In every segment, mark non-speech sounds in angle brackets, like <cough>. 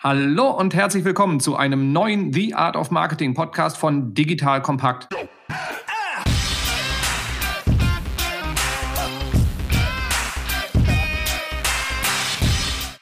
Hallo und herzlich willkommen zu einem neuen The Art of Marketing Podcast von Digital Kompakt.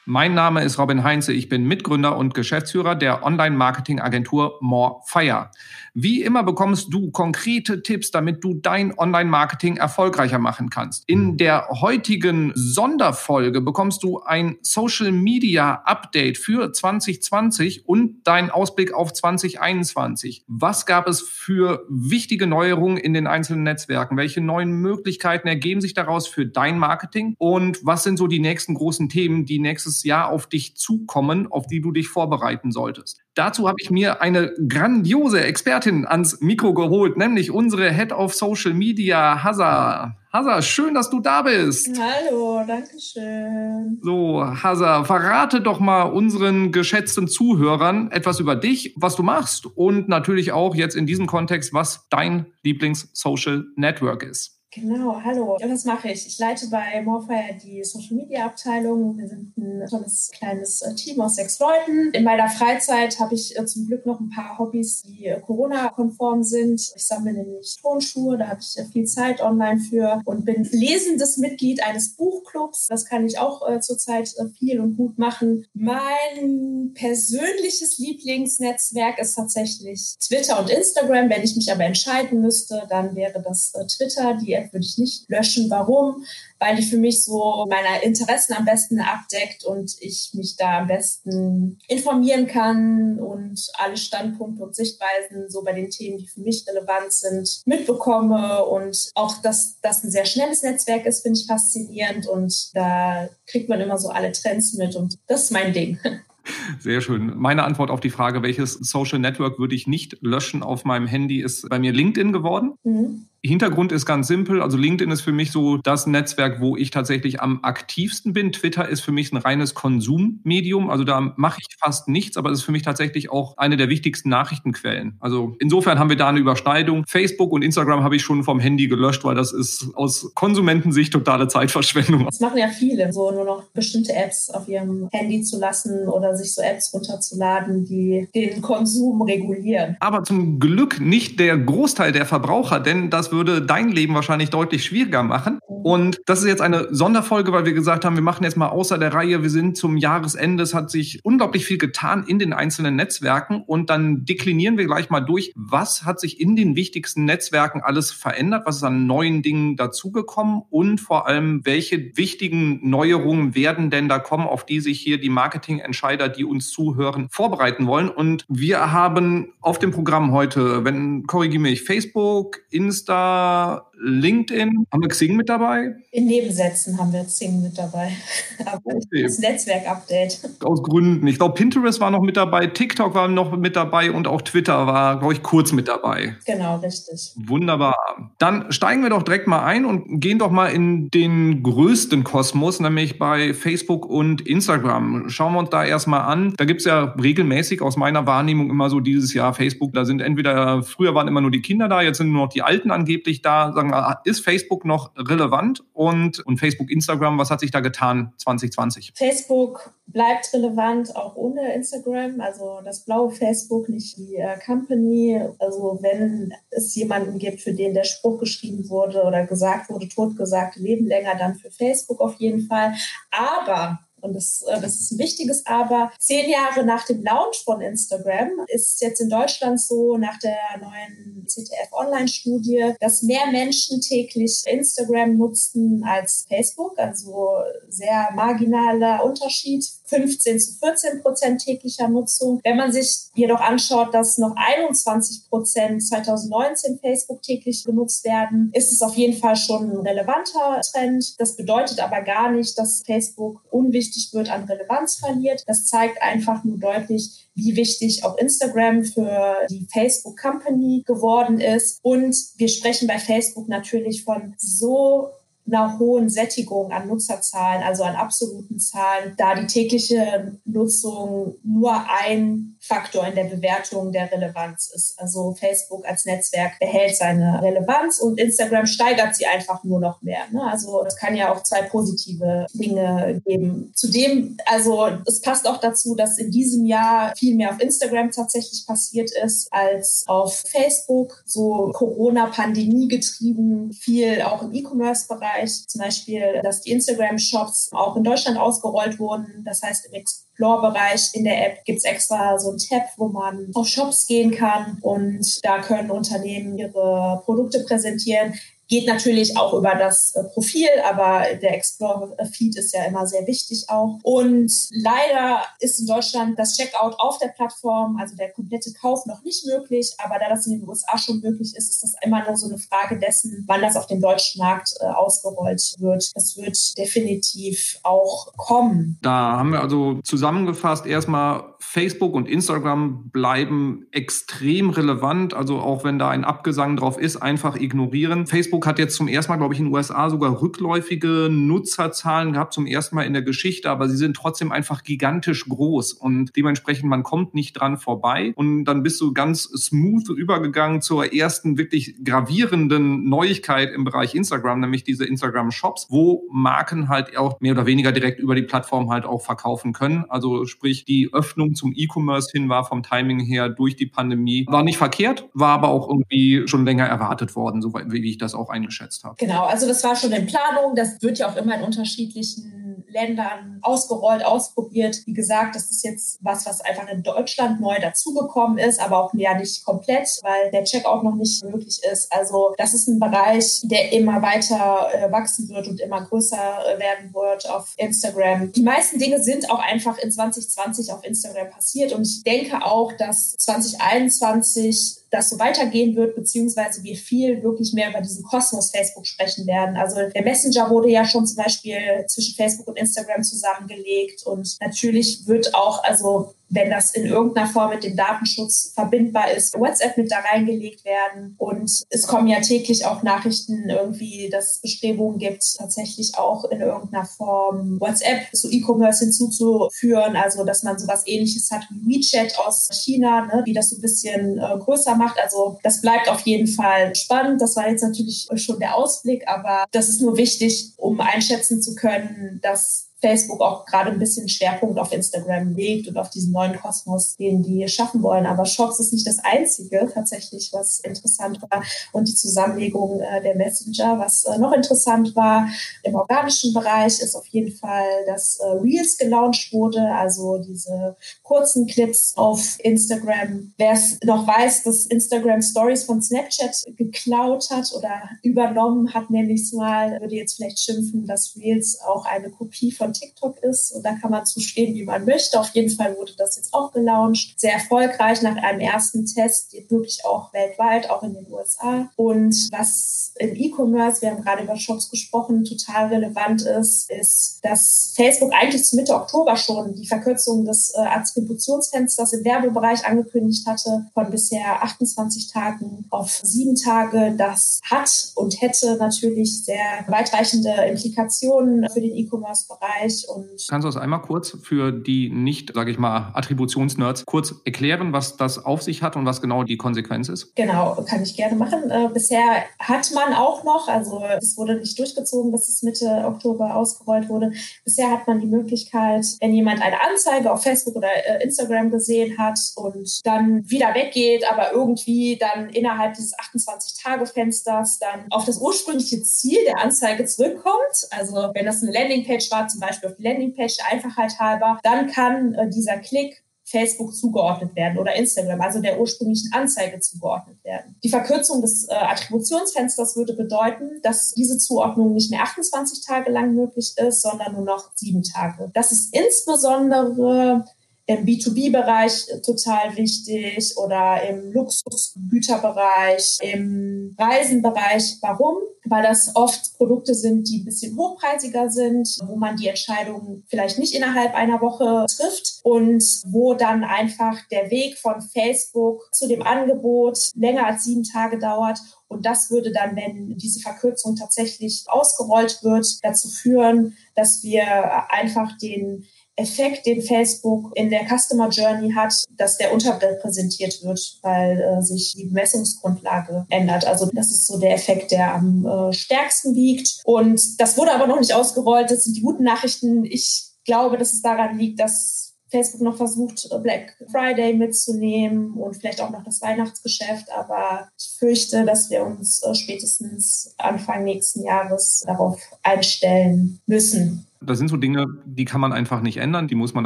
Mein Name ist Robin Heinze. Ich bin Mitgründer und Geschäftsführer der Online-Marketing-Agentur Morefire. Wie immer bekommst du konkrete Tipps, damit du dein Online-Marketing erfolgreicher machen kannst. In der heutigen Sonderfolge bekommst du ein Social-Media-Update für 2020 und deinen Ausblick auf 2021. Was gab es für wichtige Neuerungen in den einzelnen Netzwerken? Welche neuen Möglichkeiten ergeben sich daraus für dein Marketing? Und was sind so die nächsten großen Themen, die nächstes nächstes Jahr auf dich zukommen, auf die du dich vorbereiten solltest. Dazu habe ich mir eine grandiose Expertin ans Mikro geholt, nämlich unsere Head of Social Media, Hazza. Hazza, schön, dass du da bist. Hallo, danke schön. So, Hazza, verrate doch mal unseren geschätzten Zuhörern etwas über dich, was du machst und natürlich auch jetzt in diesem Kontext, was dein Lieblings-Social Network ist. Genau, hallo. Was mache ich? Ich leite bei Morfire die Social Media Abteilung. Wir sind ein tolles kleines äh, Team aus sechs Leuten. In meiner Freizeit habe ich äh, zum Glück noch ein paar Hobbys, die äh, Corona-konform sind. Ich sammle nämlich Tonschuhe, da habe ich viel Zeit online für und bin lesendes Mitglied eines Buchclubs. Das kann ich auch zurzeit viel und gut machen. Mein persönliches Lieblingsnetzwerk ist tatsächlich Twitter und Instagram. Wenn ich mich aber entscheiden müsste, dann wäre das Twitter. Die App würde ich nicht löschen. Warum? Weil die für mich so meine Interessen am besten abdeckt und ich mich da am besten informieren kann und alle Standpunkte und Sichtweisen so bei den Themen, die für mich relevant sind, mitbekomme. Und auch, dass das ein sehr schnelles Netzwerk ist, finde ich faszinierend und da kriegt man immer so alle Trends mit und das ist mein Ding. <laughs> Sehr schön. Meine Antwort auf die Frage, welches Social Network würde ich nicht löschen auf meinem Handy, ist bei mir LinkedIn geworden. Mhm. Hintergrund ist ganz simpel. Also LinkedIn ist für mich so das Netzwerk, wo ich tatsächlich am aktivsten bin. Twitter ist für mich ein reines Konsummedium. Also da mache ich fast nichts, aber es ist für mich tatsächlich auch eine der wichtigsten Nachrichtenquellen. Also insofern haben wir da eine Überschneidung. Facebook und Instagram habe ich schon vom Handy gelöscht, weil das ist aus Konsumentensicht totale Zeitverschwendung. Das machen ja viele, so nur noch bestimmte Apps auf ihrem Handy zu lassen oder sich so Apps runterzuladen, die den Konsum regulieren. Aber zum Glück nicht der Großteil der Verbraucher, denn das würde dein Leben wahrscheinlich deutlich schwieriger machen. Und das ist jetzt eine Sonderfolge, weil wir gesagt haben, wir machen jetzt mal außer der Reihe. Wir sind zum Jahresende. Es hat sich unglaublich viel getan in den einzelnen Netzwerken. Und dann deklinieren wir gleich mal durch, was hat sich in den wichtigsten Netzwerken alles verändert? Was ist an neuen Dingen dazugekommen? Und vor allem, welche wichtigen Neuerungen werden denn da kommen, auf die sich hier die Marketingentscheider, die uns zuhören, vorbereiten wollen? Und wir haben auf dem Programm heute, wenn, korrigiere mich, Facebook, Insta, LinkedIn. Haben wir Xing mit dabei? In Nebensätzen haben wir Xing mit dabei. <laughs> okay. Das Netzwerk-Update. Aus Gründen. Ich glaube, Pinterest war noch mit dabei, TikTok war noch mit dabei und auch Twitter war, glaube ich, kurz mit dabei. Genau, richtig. Wunderbar. Dann steigen wir doch direkt mal ein und gehen doch mal in den größten Kosmos, nämlich bei Facebook und Instagram. Schauen wir uns da erstmal an. Da gibt es ja regelmäßig aus meiner Wahrnehmung immer so dieses Jahr Facebook. Da sind entweder, früher waren immer nur die Kinder da, jetzt sind nur noch die Alten angeblich da. Sagen wir, ist Facebook noch relevant? Und, und Facebook, Instagram, was hat sich da getan 2020? Facebook bleibt relevant, auch ohne Instagram. Also das blaue Facebook, nicht die äh, Company. Also wenn es jemanden gibt, für den der Spruch geschrieben wurde oder gesagt wurde, totgesagt, leben länger, dann für Facebook auf jeden Fall. Aber und das, äh, das ist ein wichtiges Aber. Zehn Jahre nach dem Launch von Instagram ist jetzt in Deutschland so, nach der neuen CTF-Online-Studie, dass mehr Menschen täglich Instagram nutzten als Facebook. Also sehr marginaler Unterschied. 15 zu 14 Prozent täglicher Nutzung. Wenn man sich jedoch anschaut, dass noch 21 Prozent 2019 Facebook täglich genutzt werden, ist es auf jeden Fall schon ein relevanter Trend. Das bedeutet aber gar nicht, dass Facebook unwichtig wird, an Relevanz verliert. Das zeigt einfach nur deutlich, wie wichtig auch Instagram für die Facebook Company geworden ist. Und wir sprechen bei Facebook natürlich von so einer hohen Sättigung an Nutzerzahlen, also an absoluten Zahlen, da die tägliche Nutzung nur ein Faktor in der Bewertung der Relevanz ist. Also Facebook als Netzwerk behält seine Relevanz und Instagram steigert sie einfach nur noch mehr. Ne? Also es kann ja auch zwei positive Dinge geben. Zudem, also es passt auch dazu, dass in diesem Jahr viel mehr auf Instagram tatsächlich passiert ist als auf Facebook. So Corona-Pandemie getrieben, viel auch im E-Commerce-Bereich. Zum Beispiel, dass die Instagram-Shops auch in Deutschland ausgerollt wurden. Das heißt, im Explore-Bereich in der App gibt es extra so ein Tab, wo man auf Shops gehen kann und da können Unternehmen ihre Produkte präsentieren. Geht natürlich auch über das äh, Profil, aber der Explore-Feed ist ja immer sehr wichtig auch. Und leider ist in Deutschland das Checkout auf der Plattform, also der komplette Kauf noch nicht möglich. Aber da das in den USA schon möglich ist, ist das immer nur so eine Frage dessen, wann das auf dem deutschen Markt äh, ausgerollt wird. Das wird definitiv auch kommen. Da haben wir also zusammengefasst erstmal Facebook und Instagram bleiben extrem relevant. Also auch wenn da ein Abgesang drauf ist, einfach ignorieren. Facebook hat jetzt zum ersten Mal, glaube ich, in den USA sogar rückläufige Nutzerzahlen gehabt, zum ersten Mal in der Geschichte, aber sie sind trotzdem einfach gigantisch groß und dementsprechend man kommt nicht dran vorbei. Und dann bist du ganz smooth übergegangen zur ersten wirklich gravierenden Neuigkeit im Bereich Instagram, nämlich diese Instagram Shops, wo Marken halt auch mehr oder weniger direkt über die Plattform halt auch verkaufen können. Also sprich, die Öffnung zum E-Commerce hin war vom Timing her durch die Pandemie, war nicht verkehrt, war aber auch irgendwie schon länger erwartet worden, so wie ich das auch auch eingeschätzt habe. Genau, also das war schon in Planung. Das wird ja auch immer in unterschiedlichen Ländern ausgerollt, ausprobiert. Wie gesagt, das ist jetzt was, was einfach in Deutschland neu dazugekommen ist, aber auch ja nicht komplett, weil der Checkout noch nicht möglich ist. Also das ist ein Bereich, der immer weiter äh, wachsen wird und immer größer äh, werden wird auf Instagram. Die meisten Dinge sind auch einfach in 2020 auf Instagram passiert. Und ich denke auch, dass 2021 das so weitergehen wird, beziehungsweise wir viel wirklich mehr über diesen Kosmos Facebook sprechen werden. Also der Messenger wurde ja schon zum Beispiel zwischen Facebook und Instagram zusammengelegt und natürlich wird auch, also wenn das in irgendeiner Form mit dem Datenschutz verbindbar ist, WhatsApp mit da reingelegt werden. Und es kommen ja täglich auch Nachrichten irgendwie, dass es Bestrebungen gibt, tatsächlich auch in irgendeiner Form WhatsApp zu E-Commerce hinzuzuführen. Also, dass man sowas ähnliches hat wie WeChat aus China, ne, wie das so ein bisschen äh, größer macht. Also, das bleibt auf jeden Fall spannend. Das war jetzt natürlich schon der Ausblick, aber das ist nur wichtig, um einschätzen zu können, dass Facebook auch gerade ein bisschen Schwerpunkt auf Instagram legt und auf diesen neuen Kosmos, den die schaffen wollen. Aber Shops ist nicht das Einzige tatsächlich, was interessant war. Und die Zusammenlegung äh, der Messenger, was äh, noch interessant war im organischen Bereich, ist auf jeden Fall, dass äh, Reels gelauncht wurde, also diese kurzen Clips auf Instagram. Wer es noch weiß, dass Instagram Stories von Snapchat geklaut hat oder übernommen hat, nenne ich es mal, würde jetzt vielleicht schimpfen, dass Reels auch eine Kopie von von TikTok ist. Und da kann man zustehen, wie man möchte. Auf jeden Fall wurde das jetzt auch gelauncht. Sehr erfolgreich nach einem ersten Test, wirklich auch weltweit, auch in den USA. Und was im E-Commerce, wir haben gerade über Shops gesprochen, total relevant ist, ist, dass Facebook eigentlich zu Mitte Oktober schon die Verkürzung des äh, Attributionsfensters im Werbebereich angekündigt hatte, von bisher 28 Tagen auf sieben Tage. Das hat und hätte natürlich sehr weitreichende Implikationen für den E-Commerce-Bereich Bereich. Und Kannst du das einmal kurz für die nicht, sage ich mal, Attributionsnerds kurz erklären, was das auf sich hat und was genau die Konsequenz ist? Genau, kann ich gerne machen. Äh, bisher hat man auch noch, also es wurde nicht durchgezogen, bis es Mitte Oktober ausgerollt wurde. Bisher hat man die Möglichkeit, wenn jemand eine Anzeige auf Facebook oder äh, Instagram gesehen hat und dann wieder weggeht, aber irgendwie dann innerhalb dieses 28-Tage-Fensters dann auf das ursprüngliche Ziel der Anzeige zurückkommt. Also wenn das eine Landingpage war, zum Beispiel auf die Landingpage, Einfachheit halber, dann kann äh, dieser Klick Facebook zugeordnet werden oder Instagram, also der ursprünglichen Anzeige zugeordnet werden. Die Verkürzung des äh, Attributionsfensters würde bedeuten, dass diese Zuordnung nicht mehr 28 Tage lang möglich ist, sondern nur noch sieben Tage. Das ist insbesondere im B2B-Bereich total wichtig oder im Luxusgüterbereich, im Reisenbereich. Warum? Weil das oft Produkte sind, die ein bisschen hochpreisiger sind, wo man die Entscheidung vielleicht nicht innerhalb einer Woche trifft und wo dann einfach der Weg von Facebook zu dem Angebot länger als sieben Tage dauert und das würde dann, wenn diese Verkürzung tatsächlich ausgerollt wird, dazu führen, dass wir einfach den Effekt, den Facebook in der Customer Journey hat, dass der unterrepräsentiert wird, weil äh, sich die Messungsgrundlage ändert. Also das ist so der Effekt, der am äh, stärksten wiegt. Und das wurde aber noch nicht ausgerollt. Das sind die guten Nachrichten. Ich glaube, dass es daran liegt, dass Facebook noch versucht, Black Friday mitzunehmen und vielleicht auch noch das Weihnachtsgeschäft. Aber ich fürchte, dass wir uns äh, spätestens Anfang nächsten Jahres darauf einstellen müssen. Das sind so Dinge, die kann man einfach nicht ändern, die muss man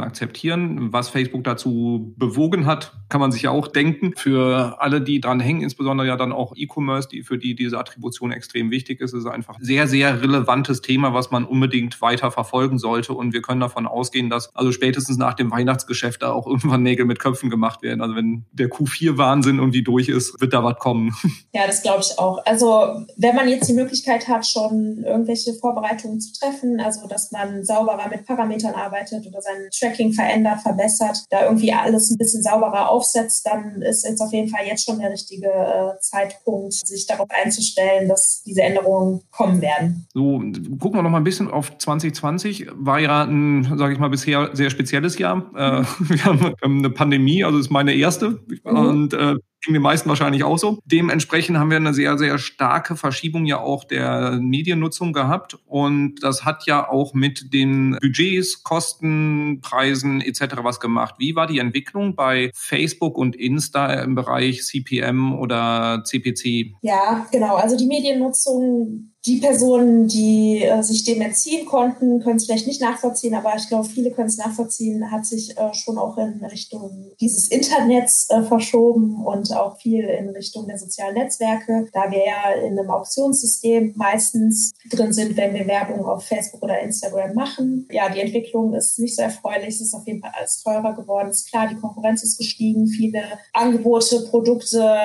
akzeptieren. Was Facebook dazu bewogen hat, kann man sich ja auch denken. Für alle, die dran hängen, insbesondere ja dann auch E-Commerce, die, für die diese Attribution extrem wichtig ist, ist einfach ein sehr, sehr relevantes Thema, was man unbedingt weiter verfolgen sollte. Und wir können davon ausgehen, dass also spätestens nach dem Weihnachtsgeschäft da auch irgendwann Nägel mit Köpfen gemacht werden. Also wenn der Q4-Wahnsinn irgendwie durch ist, wird da was kommen. <laughs> Ja, das glaube ich auch. Also wenn man jetzt die Möglichkeit hat, schon irgendwelche Vorbereitungen zu treffen, also dass man man sauberer mit Parametern arbeitet oder sein Tracking verändert, verbessert, da irgendwie alles ein bisschen sauberer aufsetzt, dann ist jetzt auf jeden Fall jetzt schon der richtige äh, Zeitpunkt, sich darauf einzustellen, dass diese Änderungen kommen werden. So, gucken wir noch mal ein bisschen auf 2020. War ja ein, sage ich mal, bisher sehr spezielles Jahr. Äh, <laughs> wir haben eine Pandemie, also ist meine erste. Mhm. Und äh, ging den meisten wahrscheinlich auch so. Dementsprechend haben wir eine sehr, sehr starke Verschiebung ja auch der Mediennutzung gehabt. Und das hat ja auch mit den Budgets, Kosten, Preisen etc. was gemacht. Wie war die Entwicklung bei Facebook und Insta im Bereich CPM oder CPC? Ja, genau. Also die Mediennutzung die Personen, die äh, sich dem entziehen konnten, können es vielleicht nicht nachvollziehen, aber ich glaube, viele können es nachvollziehen, hat sich äh, schon auch in Richtung dieses Internets äh, verschoben und auch viel in Richtung der sozialen Netzwerke, da wir ja in einem Auktionssystem meistens drin sind, wenn wir Werbung auf Facebook oder Instagram machen. Ja, die Entwicklung ist nicht so erfreulich, es ist auf jeden Fall alles teurer geworden. Ist klar, die Konkurrenz ist gestiegen, viele Angebote, Produkte,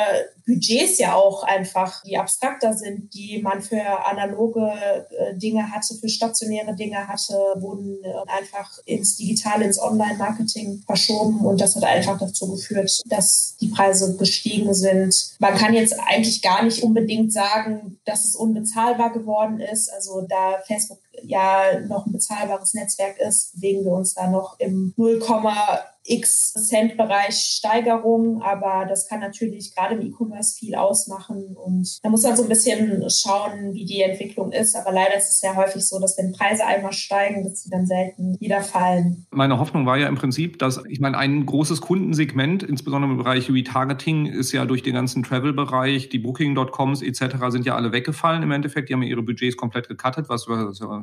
Budgets ja auch einfach, die abstrakter sind, die man für analoge äh, Dinge hatte, für stationäre Dinge hatte, wurden äh, einfach ins Digitale, ins Online-Marketing verschoben und das hat einfach dazu geführt, dass die Preise gestiegen sind. Man kann jetzt eigentlich gar nicht unbedingt sagen, dass es unbezahlbar geworden ist. Also da Facebook ja noch ein bezahlbares Netzwerk ist, bewegen wir uns da noch im 0, x Cent-Bereich Steigerung, aber das kann natürlich gerade im E-Commerce viel ausmachen und da muss man so ein bisschen schauen, wie die Entwicklung ist. Aber leider ist es sehr häufig so, dass wenn Preise einmal steigen, dass sie dann selten wieder fallen. Meine Hoffnung war ja im Prinzip, dass ich meine, ein großes Kundensegment, insbesondere im Bereich Retargeting, ist ja durch den ganzen Travel-Bereich, die Booking.coms etc. sind ja alle weggefallen im Endeffekt. Die haben ihre Budgets komplett gecuttet, was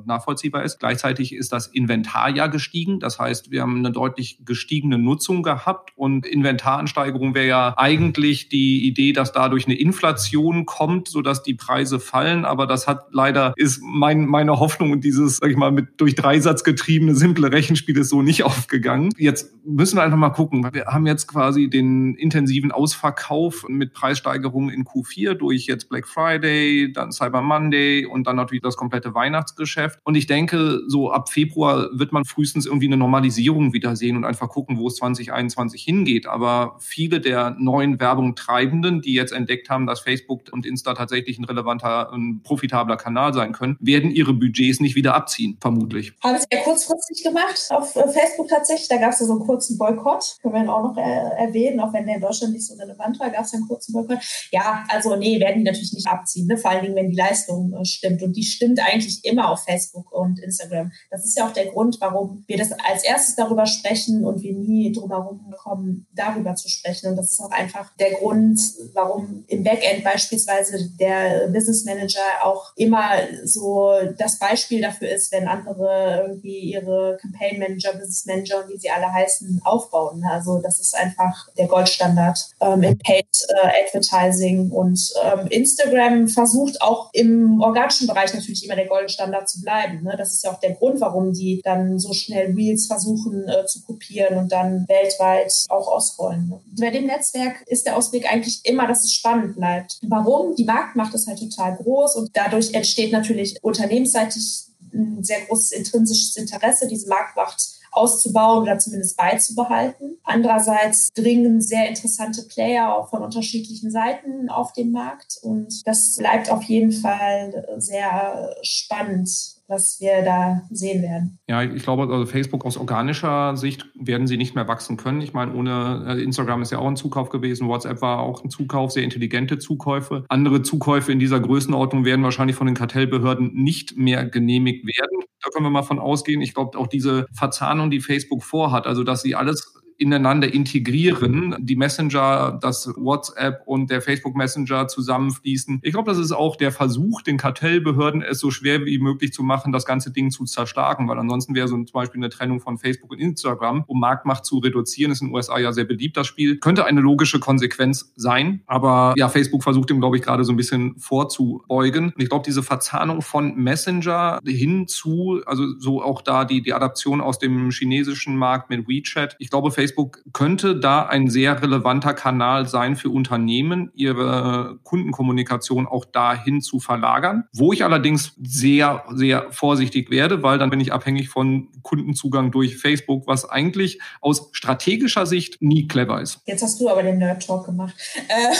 nachvollziehbar ist. Gleichzeitig ist das Inventar ja gestiegen. Das heißt, wir haben eine deutlich gestiegene Nutzung gehabt und Inventaransteigerung wäre ja eigentlich die Idee, dass dadurch eine Inflation kommt, sodass die Preise fallen. Aber das hat leider, ist mein, meine Hoffnung und dieses, sag ich mal, mit durch Dreisatz getriebene simple Rechenspiel ist so nicht <laughs> aufgegangen. Jetzt müssen wir einfach mal gucken. Wir haben jetzt quasi den intensiven Ausverkauf mit Preissteigerungen in Q4 durch jetzt Black Friday, dann Cyber Monday und dann natürlich das komplette Weihnachtsgeschäft. Und ich denke, so ab Februar wird man frühestens irgendwie eine Normalisierung wieder sehen und einfach gucken, wo es 2021 hingeht. Aber viele der neuen Werbungtreibenden, die jetzt entdeckt haben, dass Facebook und Insta tatsächlich ein relevanter, ein profitabler Kanal sein können, werden ihre Budgets nicht wieder abziehen, vermutlich. Haben sie ja kurzfristig gemacht auf äh, Facebook tatsächlich. Da gab es ja so einen kurzen Boykott. Können wir auch noch äh, erwähnen, auch wenn der in Deutschland nicht so relevant war, gab es ja einen kurzen Boykott. Ja, also nee, werden die natürlich nicht abziehen. Ne? Vor allen Dingen, wenn die Leistung äh, stimmt. Und die stimmt eigentlich immer auf Facebook und Instagram. Das ist ja auch der Grund, warum wir das als erstes darüber sprechen und wir nie nie drumherum kommen, darüber zu sprechen. Und das ist auch einfach der Grund, warum im Backend beispielsweise der Business Manager auch immer so das Beispiel dafür ist, wenn andere irgendwie ihre Campaign Manager, Business Manager, wie sie alle heißen, aufbauen. Also das ist einfach der Goldstandard ähm, im Paid äh, Advertising. Und ähm, Instagram versucht auch im organischen Bereich natürlich immer der Goldstandard zu bleiben bleiben. Ne? Das ist ja auch der Grund, warum die dann so schnell Reels versuchen äh, zu kopieren und dann weltweit auch ausrollen. Ne? Bei dem Netzwerk ist der Ausblick eigentlich immer, dass es spannend bleibt. Warum? Die Marktmacht ist halt total groß und dadurch entsteht natürlich unternehmensseitig ein sehr großes intrinsisches Interesse, diese Marktmacht auszubauen oder zumindest beizubehalten. Andererseits dringen sehr interessante Player auch von unterschiedlichen Seiten auf den Markt und das bleibt auf jeden Fall sehr spannend was wir da sehen werden. Ja, ich glaube, also Facebook aus organischer Sicht werden sie nicht mehr wachsen können. Ich meine, ohne äh, Instagram ist ja auch ein Zukauf gewesen, WhatsApp war auch ein Zukauf, sehr intelligente Zukäufe. Andere Zukäufe in dieser Größenordnung werden wahrscheinlich von den Kartellbehörden nicht mehr genehmigt werden. Da können wir mal von ausgehen. Ich glaube, auch diese Verzahnung, die Facebook vorhat, also dass sie alles ineinander integrieren, die Messenger, das WhatsApp und der Facebook Messenger zusammenfließen. Ich glaube, das ist auch der Versuch, den Kartellbehörden es so schwer wie möglich zu machen, das ganze Ding zu zerstarken, weil ansonsten wäre so zum Beispiel eine Trennung von Facebook und Instagram, um Marktmacht zu reduzieren, ist in den USA ja sehr beliebt, das Spiel, könnte eine logische Konsequenz sein. Aber ja, Facebook versucht dem, glaube ich, gerade so ein bisschen vorzubeugen. Und ich glaube, diese Verzahnung von Messenger hin zu, also so auch da die, die Adaption aus dem chinesischen Markt mit WeChat. Ich glaube, Facebook Facebook könnte da ein sehr relevanter Kanal sein für Unternehmen, ihre Kundenkommunikation auch dahin zu verlagern. Wo ich allerdings sehr, sehr vorsichtig werde, weil dann bin ich abhängig von Kundenzugang durch Facebook, was eigentlich aus strategischer Sicht nie clever ist. Jetzt hast du aber den Nerd Talk gemacht. Äh,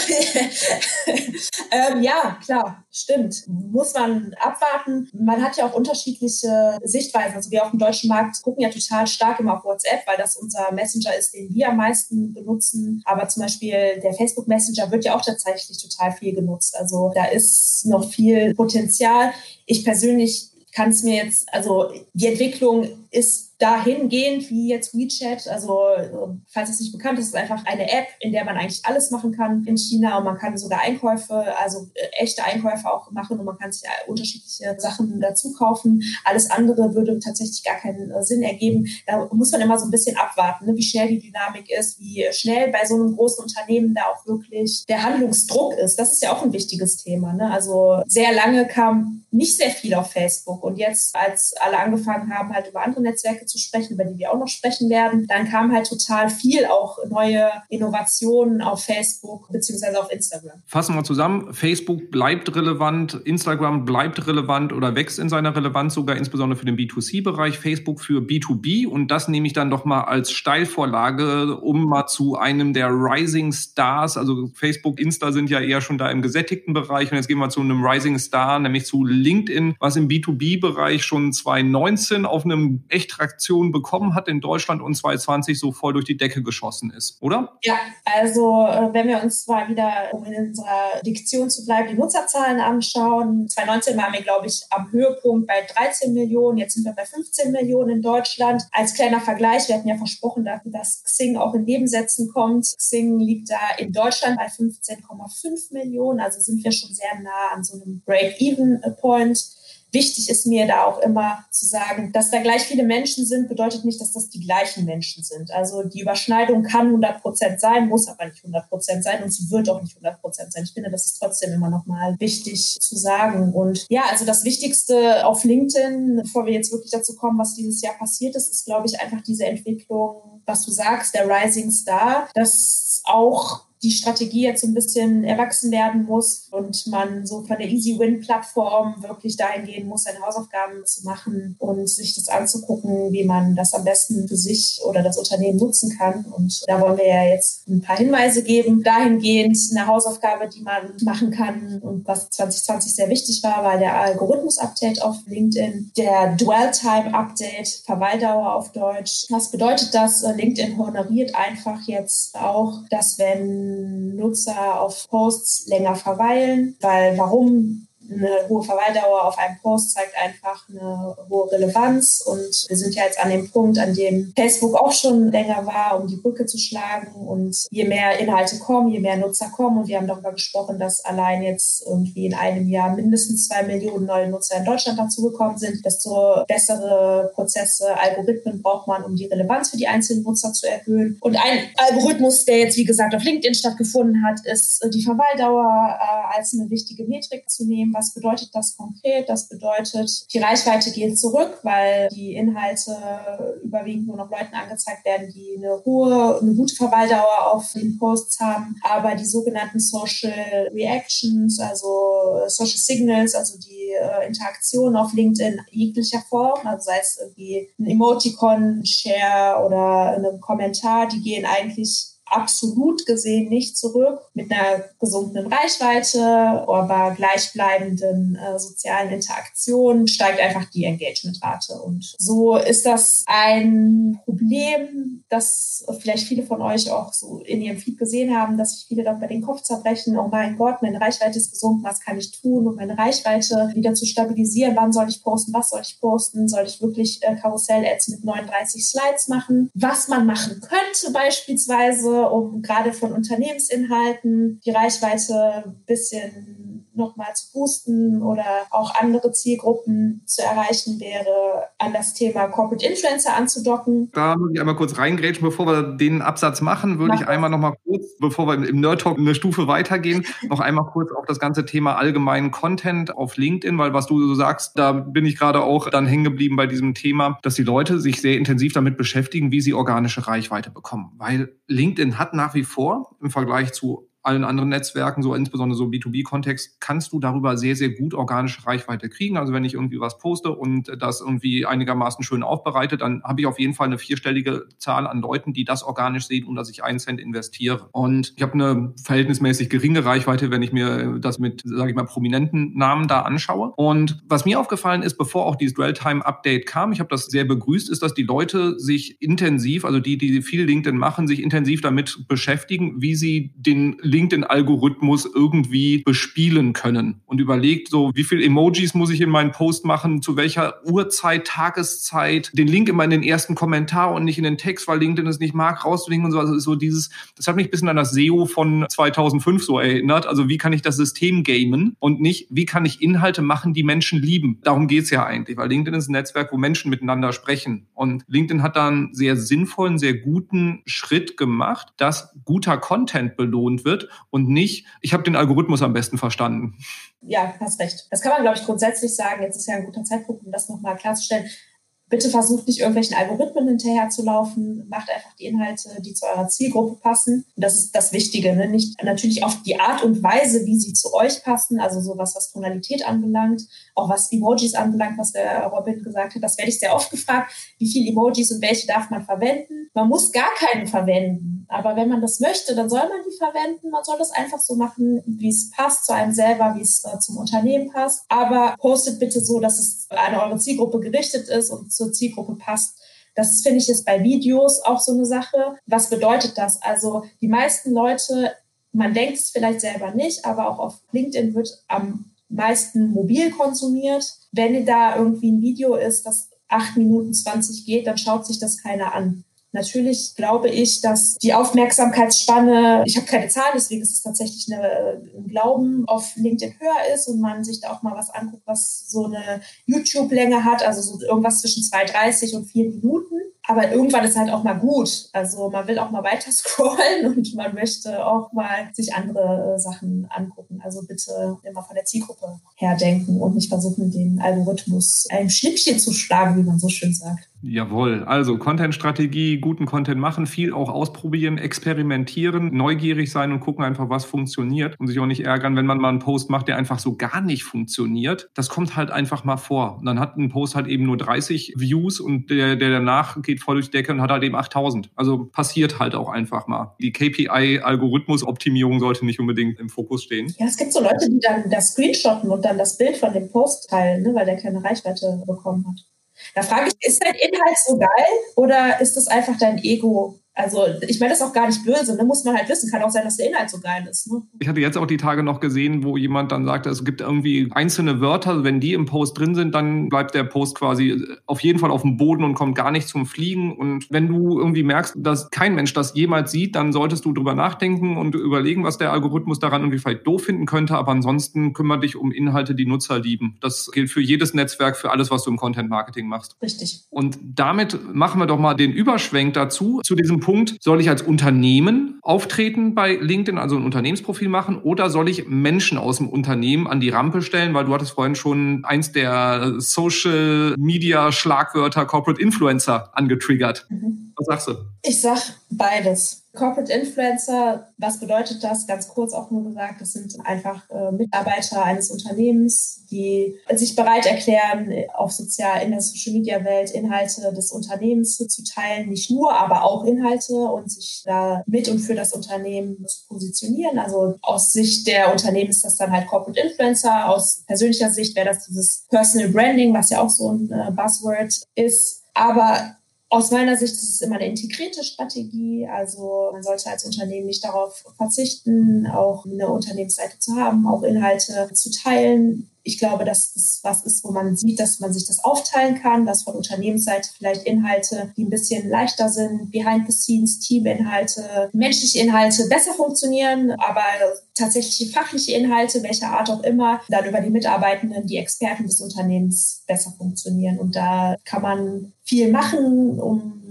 <laughs> ähm, ja, klar, stimmt. Muss man abwarten. Man hat ja auch unterschiedliche Sichtweisen. Also wir auf dem deutschen Markt gucken ja total stark immer auf WhatsApp, weil das unser Messenger ist, den wir am meisten benutzen. Aber zum Beispiel der Facebook Messenger wird ja auch tatsächlich total viel genutzt. Also da ist noch viel Potenzial. Ich persönlich kann es mir jetzt, also die Entwicklung ist dahingehend wie jetzt WeChat. Also, falls es nicht bekannt ist, ist einfach eine App, in der man eigentlich alles machen kann in China und man kann sogar Einkäufe, also äh, echte Einkäufe auch machen und man kann sich unterschiedliche Sachen dazu kaufen. Alles andere würde tatsächlich gar keinen äh, Sinn ergeben. Da muss man immer so ein bisschen abwarten, ne, wie schnell die Dynamik ist, wie schnell bei so einem großen Unternehmen da auch wirklich der Handlungsdruck ist. Das ist ja auch ein wichtiges Thema. Ne? Also sehr lange kam nicht sehr viel auf Facebook und jetzt, als alle angefangen haben, halt über andere Netzwerke zu sprechen, über die wir auch noch sprechen werden. Dann kam halt total viel auch neue Innovationen auf Facebook beziehungsweise auf Instagram. Fassen wir zusammen. Facebook bleibt relevant, Instagram bleibt relevant oder wächst in seiner Relevanz sogar insbesondere für den B2C-Bereich, Facebook für B2B und das nehme ich dann doch mal als Steilvorlage, um mal zu einem der Rising Stars, also Facebook, Insta sind ja eher schon da im gesättigten Bereich und jetzt gehen wir zu einem Rising Star, nämlich zu LinkedIn, was im B2B-Bereich schon 2019 auf einem Echttraktion bekommen hat in Deutschland und 2020 so voll durch die Decke geschossen ist, oder? Ja, also äh, wenn wir uns mal wieder, um in unserer Diktion zu bleiben, die Nutzerzahlen anschauen. 2019 waren wir, glaube ich, am Höhepunkt bei 13 Millionen, jetzt sind wir bei 15 Millionen in Deutschland. Als kleiner Vergleich, wir hatten ja versprochen, dass Xing auch in Nebensätzen kommt. Xing liegt da in Deutschland bei 15,5 Millionen, also sind wir schon sehr nah an so einem Break-Even-Point wichtig ist mir da auch immer zu sagen, dass da gleich viele Menschen sind, bedeutet nicht, dass das die gleichen Menschen sind. Also die Überschneidung kann 100 Prozent sein, muss aber nicht 100 Prozent sein und sie wird auch nicht 100 Prozent sein. Ich finde, das ist trotzdem immer noch mal wichtig zu sagen. Und ja, also das Wichtigste auf LinkedIn, bevor wir jetzt wirklich dazu kommen, was dieses Jahr passiert ist, ist, glaube ich, einfach diese Entwicklung, was du sagst, der Rising Star, dass auch die Strategie jetzt so ein bisschen erwachsen werden muss und man so von der Easy Win Plattform wirklich dahin gehen muss, seine Hausaufgaben zu machen und sich das anzugucken, wie man das am besten für sich oder das Unternehmen nutzen kann. Und da wollen wir ja jetzt ein paar Hinweise geben, dahingehend eine Hausaufgabe, die man machen kann und was 2020 sehr wichtig war, war der Algorithmus-Update auf LinkedIn, der Dwell-Time-Update, Verweildauer auf Deutsch. Was bedeutet das? LinkedIn honoriert einfach jetzt auch, dass wenn Nutzer auf Posts länger verweilen, weil warum eine hohe Verweildauer auf einem Post zeigt einfach eine hohe Relevanz. Und wir sind ja jetzt an dem Punkt, an dem Facebook auch schon länger war, um die Brücke zu schlagen. Und je mehr Inhalte kommen, je mehr Nutzer kommen. Und wir haben darüber gesprochen, dass allein jetzt irgendwie in einem Jahr mindestens zwei Millionen neue Nutzer in Deutschland dazugekommen sind. Desto bessere Prozesse, Algorithmen braucht man, um die Relevanz für die einzelnen Nutzer zu erhöhen. Und ein Algorithmus, der jetzt, wie gesagt, auf LinkedIn stattgefunden hat, ist die Verweildauer äh, als eine wichtige Metrik zu nehmen Was bedeutet das konkret? Das bedeutet, die Reichweite geht zurück, weil die Inhalte überwiegend nur noch Leuten angezeigt werden, die eine hohe, eine gute Verweildauer auf den Posts haben. Aber die sogenannten Social Reactions, also Social Signals, also die äh, Interaktion auf LinkedIn jeglicher Form, also sei es irgendwie ein Emoticon, ein Share oder ein Kommentar, die gehen eigentlich absolut gesehen nicht zurück mit einer gesunkenen Reichweite, aber gleichbleibenden äh, sozialen Interaktionen steigt einfach die Engagementrate. Und so ist das ein Problem, das vielleicht viele von euch auch so in ihrem Feed gesehen haben, dass sich viele dann bei den Kopf zerbrechen. Oh mein Gott, meine Reichweite ist gesunken. Was kann ich tun, um meine Reichweite wieder zu stabilisieren? Wann soll ich posten? Was soll ich posten? Soll ich wirklich äh, Karussell-Ads mit 39 Slides machen? Was man machen könnte beispielsweise, um gerade von Unternehmensinhalten die Reichweite ein bisschen nochmal zu boosten oder auch andere Zielgruppen zu erreichen wäre, an das Thema Corporate Influencer anzudocken. Da muss ich einmal kurz reingrätschen, bevor wir den Absatz machen, würde Mach ich einmal nochmal kurz, bevor wir im Nerd Talk eine Stufe weitergehen, <laughs> noch einmal kurz auf das ganze Thema allgemeinen Content auf LinkedIn, weil was du so sagst, da bin ich gerade auch dann hängen geblieben bei diesem Thema, dass die Leute sich sehr intensiv damit beschäftigen, wie sie organische Reichweite bekommen. Weil LinkedIn hat nach wie vor im Vergleich zu allen anderen Netzwerken, so insbesondere so B2B-Kontext, kannst du darüber sehr, sehr gut organische Reichweite kriegen. Also wenn ich irgendwie was poste und das irgendwie einigermaßen schön aufbereitet, dann habe ich auf jeden Fall eine vierstellige Zahl an Leuten, die das organisch sehen und dass ich einen Cent investiere. Und ich habe eine verhältnismäßig geringe Reichweite, wenn ich mir das mit, sage ich mal, prominenten Namen da anschaue. Und was mir aufgefallen ist, bevor auch dieses Dwell-Time-Update kam, ich habe das sehr begrüßt, ist, dass die Leute sich intensiv, also die, die viel LinkedIn machen, sich intensiv damit beschäftigen, wie sie den LinkedIn-Algorithmus irgendwie bespielen können und überlegt so, wie viel Emojis muss ich in meinen Post machen, zu welcher Uhrzeit, Tageszeit, den Link immer in den ersten Kommentar und nicht in den Text, weil LinkedIn es nicht mag, rauszulinken und so. Also so dieses, das hat mich ein bisschen an das SEO von 2005 so erinnert. Also wie kann ich das System gamen und nicht, wie kann ich Inhalte machen, die Menschen lieben. Darum geht's ja eigentlich, weil LinkedIn ist ein Netzwerk, wo Menschen miteinander sprechen. Und LinkedIn hat da einen sehr sinnvollen, sehr guten Schritt gemacht, dass guter Content belohnt wird und nicht, ich habe den Algorithmus am besten verstanden. Ja, hast recht. Das kann man, glaube ich, grundsätzlich sagen. Jetzt ist ja ein guter Zeitpunkt, um das nochmal klarzustellen. Bitte versucht nicht irgendwelchen Algorithmen hinterherzulaufen, macht einfach die Inhalte, die zu eurer Zielgruppe passen. Das ist das Wichtige, ne? nicht natürlich auf die Art und Weise, wie sie zu euch passen, also sowas, was Tonalität anbelangt, auch was Emojis anbelangt, was der Robin gesagt hat. Das werde ich sehr oft gefragt, wie viele Emojis und welche darf man verwenden. Man muss gar keinen verwenden, aber wenn man das möchte, dann soll man die verwenden. Man soll das einfach so machen, wie es passt zu einem selber, wie es äh, zum Unternehmen passt. Aber postet bitte so, dass es an eure Zielgruppe gerichtet ist und zur Zielgruppe passt. Das finde ich ist bei Videos auch so eine Sache. Was bedeutet das? Also die meisten Leute, man denkt es vielleicht selber nicht, aber auch auf LinkedIn wird am meisten mobil konsumiert. Wenn da irgendwie ein Video ist, das acht Minuten 20 geht, dann schaut sich das keiner an. Natürlich glaube ich, dass die Aufmerksamkeitsspanne, ich habe keine Zahlen, deswegen ist es tatsächlich eine, ein Glauben, auf LinkedIn höher ist und man sich da auch mal was anguckt, was so eine YouTube-Länge hat, also so irgendwas zwischen 2,30 und 4 Minuten. Aber irgendwann ist halt auch mal gut. Also man will auch mal weiter <laughs> scrollen und man möchte auch mal sich andere äh, Sachen angucken. Also bitte immer von der Zielgruppe her denken und nicht versuchen, den Algorithmus ein Schnippchen zu schlagen, wie man so schön sagt. Jawohl, also Content-Strategie, guten Content machen, viel auch ausprobieren, experimentieren, neugierig sein und gucken einfach, was funktioniert und sich auch nicht ärgern, wenn man mal einen Post macht, der einfach so gar nicht funktioniert. Das kommt halt einfach mal vor. Und dann hat ein Post halt eben nur 30 Views und der, der danach geht voll durch die Decke und hat halt eben 8000. Also passiert halt auch einfach mal. Die KPI-Algorithmus-Optimierung sollte nicht unbedingt im Fokus stehen. Ja, es gibt so Leute, die dann das screenshotten und dann das Bild von dem Post teilen, ne, weil der keine Reichweite bekommen hat. Da frage ich, ist dein Inhalt so geil oder ist das einfach dein Ego, also ich meine das ist auch gar nicht böse, ne? muss man halt wissen. Kann auch sein, dass der Inhalt so geil ist. Ne? Ich hatte jetzt auch die Tage noch gesehen, wo jemand dann sagte, es gibt irgendwie einzelne Wörter, wenn die im Post drin sind, dann bleibt der Post quasi auf jeden Fall auf dem Boden und kommt gar nicht zum Fliegen. Und wenn du irgendwie merkst, dass kein Mensch das jemals sieht, dann solltest du drüber nachdenken und überlegen, was der Algorithmus daran irgendwie vielleicht doof finden könnte. Aber ansonsten kümmere dich um Inhalte, die Nutzer lieben. Das gilt für jedes Netzwerk, für alles, was du im Content Marketing machst. Richtig. Und damit machen wir doch mal den Überschwenk dazu, zu diesem Punkt, soll ich als Unternehmen auftreten bei LinkedIn, also ein Unternehmensprofil machen, oder soll ich Menschen aus dem Unternehmen an die Rampe stellen, weil du hattest vorhin schon eins der Social Media Schlagwörter Corporate Influencer angetriggert. Mhm. Was sagst du? Ich sag beides. Corporate Influencer, was bedeutet das? Ganz kurz auch nur gesagt, das sind einfach äh, Mitarbeiter eines Unternehmens, die sich bereit erklären, auf sozial, in der Social Media Welt Inhalte des Unternehmens zu teilen, nicht nur, aber auch Inhalte und sich da mit und für das Unternehmen zu positionieren. Also aus Sicht der Unternehmen ist das dann halt Corporate Influencer, aus persönlicher Sicht wäre das dieses Personal Branding, was ja auch so ein äh, Buzzword ist. Aber aus meiner Sicht ist es immer eine integrierte Strategie. Also man sollte als Unternehmen nicht darauf verzichten, auch eine Unternehmensseite zu haben, auch Inhalte zu teilen ich glaube, dass das was ist, wo man sieht, dass man sich das aufteilen kann, dass von Unternehmensseite vielleicht Inhalte, die ein bisschen leichter sind, behind the scenes, Teaminhalte, menschliche Inhalte besser funktionieren, aber tatsächliche fachliche Inhalte, welcher Art auch immer, dann über die Mitarbeitenden, die Experten des Unternehmens besser funktionieren. Und da kann man viel machen, um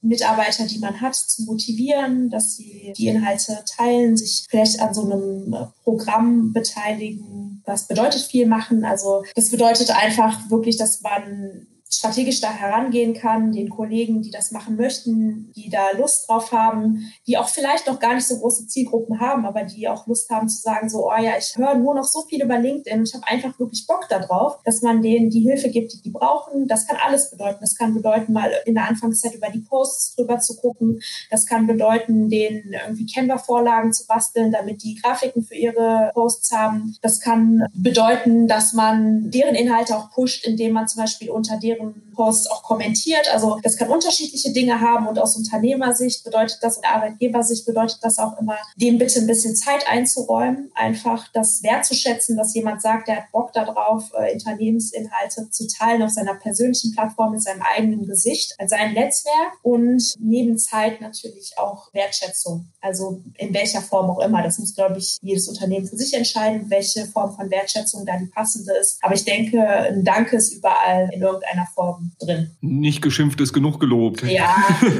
Mitarbeiter, die man hat, zu motivieren, dass sie die Inhalte teilen, sich vielleicht an so einem Programm beteiligen. Was bedeutet viel machen? Also das bedeutet einfach wirklich, dass man strategisch da herangehen kann, den Kollegen, die das machen möchten, die da Lust drauf haben, die auch vielleicht noch gar nicht so große Zielgruppen haben, aber die auch Lust haben zu sagen, so, oh ja, ich höre nur noch so viel über LinkedIn, ich habe einfach wirklich Bock darauf, dass man denen die Hilfe gibt, die die brauchen. Das kann alles bedeuten. Das kann bedeuten, mal in der Anfangszeit über die Posts drüber zu gucken. Das kann bedeuten, denen irgendwie Canva-Vorlagen zu basteln, damit die Grafiken für ihre Posts haben. Das kann bedeuten, dass man deren Inhalte auch pusht, indem man zum Beispiel unter deren in Posts auch kommentiert. Also das kann unterschiedliche Dinge haben und aus Unternehmersicht bedeutet das Arbeitgebersicht bedeutet das auch immer, dem bitte ein bisschen Zeit einzuräumen, einfach das wertzuschätzen, dass jemand sagt, der hat Bock darauf, äh, Unternehmensinhalte zu teilen auf seiner persönlichen Plattform mit seinem eigenen Gesicht, als sein Netzwerk und neben Zeit natürlich auch Wertschätzung. Also in welcher Form auch immer. Das muss, glaube ich, jedes Unternehmen für sich entscheiden, welche Form von Wertschätzung da die passende ist. Aber ich denke, ein Danke ist überall in irgendeiner Form drin. Nicht geschimpft ist genug gelobt. Ja. <laughs>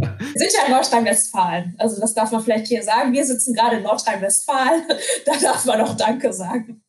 Wir sind ja in Nordrhein-Westfalen. Also das darf man vielleicht hier sagen. Wir sitzen gerade in Nordrhein-Westfalen. <laughs> Da darf man auch Danke sagen.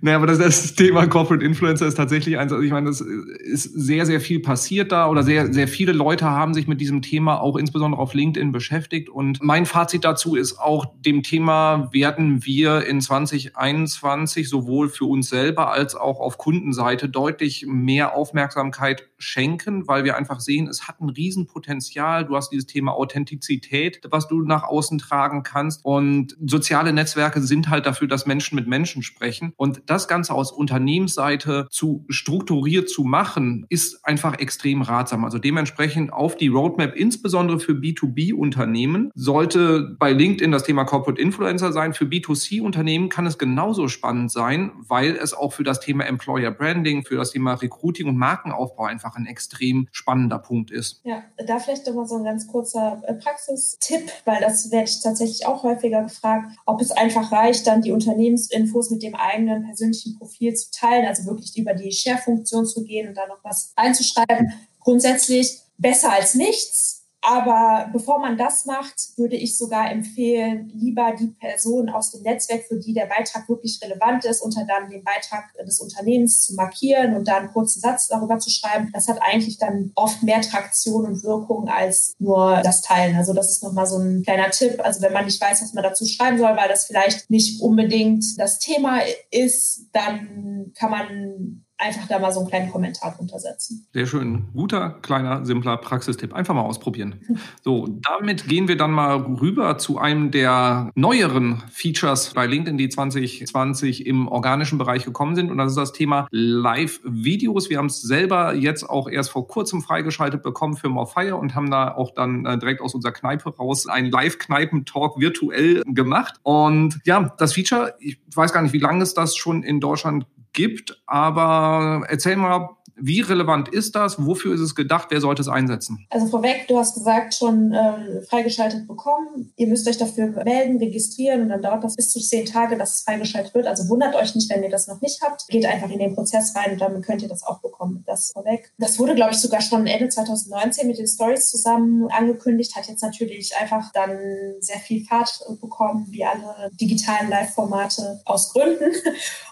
Naja, aber das, das, Thema Corporate Influencer ist tatsächlich eins, also ich meine, das ist sehr, sehr viel passiert da oder sehr, sehr viele Leute haben sich mit diesem Thema auch insbesondere auf LinkedIn beschäftigt. Und mein Fazit dazu ist auch, dem Thema werden wir in 2021 sowohl für uns selber als auch auf Kundenseite deutlich mehr Aufmerksamkeit schenken, weil wir einfach sehen, es hat ein Riesenpotenzial. Du hast dieses Thema Authentizität, was du nach außen tragen kannst. Und soziale Netzwerke sind halt dafür, dass Menschen mit Menschen sprechen. Und das Ganze aus Unternehmensseite zu strukturiert zu machen, ist einfach extrem ratsam. Also dementsprechend auf die Roadmap, insbesondere für B2B-Unternehmen, sollte bei LinkedIn das Thema Corporate Influencer sein. Für B2C-Unternehmen kann es genauso spannend sein, weil es auch für das Thema Employer Branding, für das Thema Recruiting und Markenaufbau einfach ein extrem spannender Punkt ist. Ja, da vielleicht nochmal so ein ganz kurzer äh, Praxistipp, weil das werde ich tatsächlich auch häufiger gefragt, ob es einfach reicht, dann die Unternehmensinfos mit dem eigenen persönlichen Profil zu teilen, also wirklich über die Share-Funktion zu gehen und da noch was einzuschreiben. Grundsätzlich besser als nichts. Aber bevor man das macht, würde ich sogar empfehlen, lieber die Person aus dem Netzwerk, für die der Beitrag wirklich relevant ist, unter dann den Beitrag des Unternehmens zu markieren und da einen kurzen Satz darüber zu schreiben. Das hat eigentlich dann oft mehr Traktion und Wirkung als nur das Teilen. Also das ist nochmal so ein kleiner Tipp. Also wenn man nicht weiß, was man dazu schreiben soll, weil das vielleicht nicht unbedingt das Thema ist, dann kann man einfach da mal so einen kleinen Kommentar drunter setzen. Sehr schön. Guter, kleiner, simpler Praxistipp. Einfach mal ausprobieren. So, damit gehen wir dann mal rüber zu einem der neueren Features bei LinkedIn, die 2020 im organischen Bereich gekommen sind. Und das ist das Thema Live-Videos. Wir haben es selber jetzt auch erst vor kurzem freigeschaltet bekommen für Morfire und haben da auch dann äh, direkt aus unserer Kneipe raus einen Live-Kneipen-Talk virtuell gemacht. Und ja, das Feature, ich weiß gar nicht, wie lange es das schon in Deutschland gibt. Aber erzähl mal, wie relevant ist das? Wofür ist es gedacht? Wer sollte es einsetzen? Also vorweg, du hast gesagt, schon äh, freigeschaltet bekommen. Ihr müsst euch dafür melden, registrieren und dann dauert das bis zu zehn Tage, dass es freigeschaltet wird. Also wundert euch nicht, wenn ihr das noch nicht habt. Geht einfach in den Prozess rein und dann könnt ihr das auch bekommen, das vorweg. Das wurde, glaube ich, sogar schon Ende 2019 mit den Stories zusammen angekündigt, hat jetzt natürlich einfach dann sehr viel Fahrt bekommen, wie alle digitalen Live-Formate aus Gründen.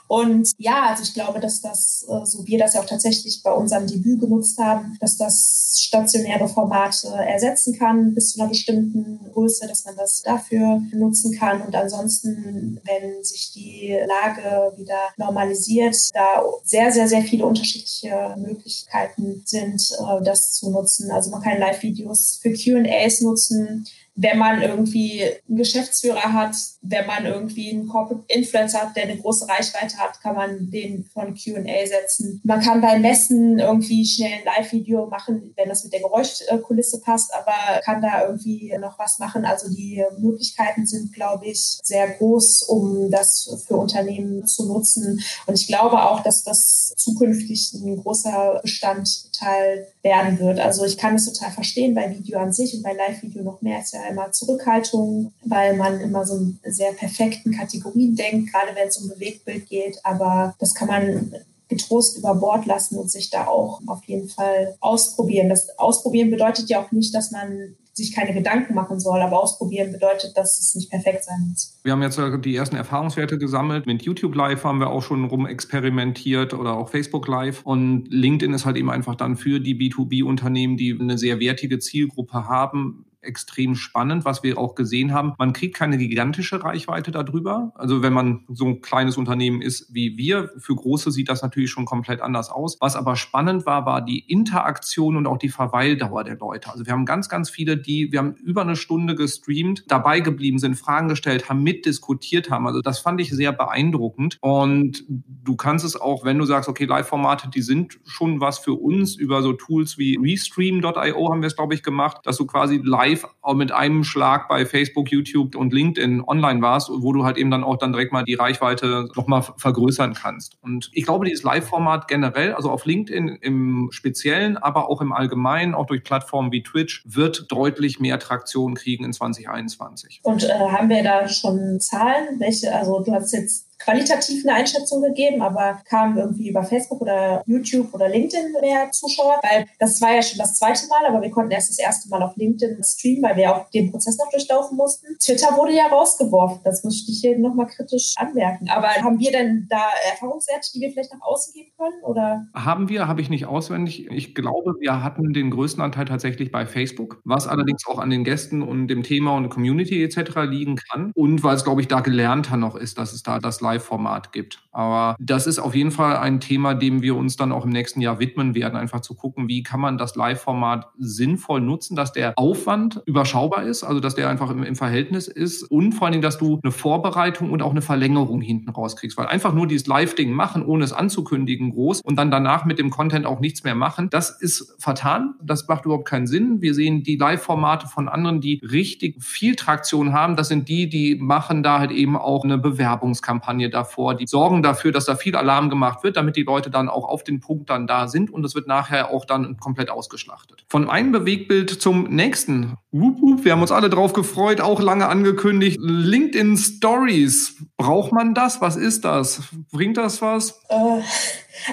Und ja, also ich glaube, dass das, äh, so wir das ja auch tatsächlich bei unserem Debüt genutzt haben, dass das stationäre Formate ersetzen kann bis zu einer bestimmten Größe, dass man das dafür nutzen kann. Und ansonsten, wenn sich die Lage wieder normalisiert, da sehr, sehr, sehr viele unterschiedliche Möglichkeiten sind, äh, das zu nutzen. Also man kann Live-Videos für QAs nutzen wenn man irgendwie einen Geschäftsführer hat, wenn man irgendwie einen Corporate Influencer hat, der eine große Reichweite hat, kann man den von Q&A setzen. Man kann bei Messen irgendwie schnell ein Live-Video machen, wenn das mit der Geräuschkulisse passt, aber kann da irgendwie noch was machen. Also die Möglichkeiten sind, glaube ich, sehr groß, um das für Unternehmen zu nutzen. Und ich glaube auch, dass das zukünftig ein großer Bestandteil werden wird. Also ich kann es total verstehen bei Video an sich und bei Live-Video noch mehr ist ja immer Zurückhaltung, weil man immer so in sehr perfekten Kategorien denkt, gerade wenn es um Bewegtbild geht. Aber das kann man getrost über Bord lassen und sich da auch auf jeden Fall ausprobieren. Das Ausprobieren bedeutet ja auch nicht, dass man sich keine Gedanken machen soll, aber ausprobieren bedeutet, dass es nicht perfekt sein muss. Wir haben jetzt die ersten Erfahrungswerte gesammelt. Mit YouTube Live haben wir auch schon rumexperimentiert oder auch Facebook Live. Und LinkedIn ist halt eben einfach dann für die B2B-Unternehmen, die eine sehr wertige Zielgruppe haben, extrem spannend, was wir auch gesehen haben. Man kriegt keine gigantische Reichweite darüber. Also wenn man so ein kleines Unternehmen ist wie wir, für große sieht das natürlich schon komplett anders aus. Was aber spannend war, war die Interaktion und auch die Verweildauer der Leute. Also wir haben ganz, ganz viele, die, wir haben über eine Stunde gestreamt, dabei geblieben sind, Fragen gestellt haben, mitdiskutiert haben. Also das fand ich sehr beeindruckend. Und du kannst es auch, wenn du sagst, okay, Live-Formate, die sind schon was für uns über so Tools wie Restream.io haben wir es, glaube ich, gemacht, dass du quasi live live mit einem Schlag bei Facebook, YouTube und LinkedIn online warst, wo du halt eben dann auch dann direkt mal die Reichweite nochmal vergrößern kannst. Und ich glaube, dieses Live-Format generell, also auf LinkedIn im Speziellen, aber auch im Allgemeinen, auch durch Plattformen wie Twitch, wird deutlich mehr Traktion kriegen in 2021. Und äh, haben wir da schon Zahlen? Welche, also du hast jetzt qualitativ eine Einschätzung gegeben, aber kamen irgendwie über Facebook oder YouTube oder LinkedIn mehr Zuschauer, weil das war ja schon das zweite Mal, aber wir konnten erst das erste Mal auf LinkedIn streamen, weil wir auch den Prozess noch durchlaufen mussten. Twitter wurde ja rausgeworfen, das muss ich hier nochmal kritisch anmerken. Aber haben wir denn da Erfahrungswerte, die wir vielleicht nach außen geben können? Oder? Haben wir, habe ich nicht auswendig. Ich glaube, wir hatten den größten Anteil tatsächlich bei Facebook, was allerdings auch an den Gästen und dem Thema und Community etc. liegen kann. Und weil es, glaube ich, da gelernter noch ist, dass es da das Live-Format gibt. Aber das ist auf jeden Fall ein Thema, dem wir uns dann auch im nächsten Jahr widmen werden, einfach zu gucken, wie kann man das Live-Format sinnvoll nutzen, dass der Aufwand überschaubar ist, also dass der einfach im, im Verhältnis ist und vor allen Dingen, dass du eine Vorbereitung und auch eine Verlängerung hinten rauskriegst, weil einfach nur dieses Live-Ding machen, ohne es anzukündigen, groß und dann danach mit dem Content auch nichts mehr machen, das ist vertan. Das macht überhaupt keinen Sinn. Wir sehen die Live-Formate von anderen, die richtig viel Traktion haben. Das sind die, die machen da halt eben auch eine Bewerbungskampagne Kampagne davor. Die sorgen dafür, dass da viel Alarm gemacht wird, damit die Leute dann auch auf den Punkt dann da sind und es wird nachher auch dann komplett ausgeschlachtet. Von einem Bewegbild zum nächsten. Wir haben uns alle drauf gefreut, auch lange angekündigt. LinkedIn Stories. Braucht man das? Was ist das? Bringt das was? Äh,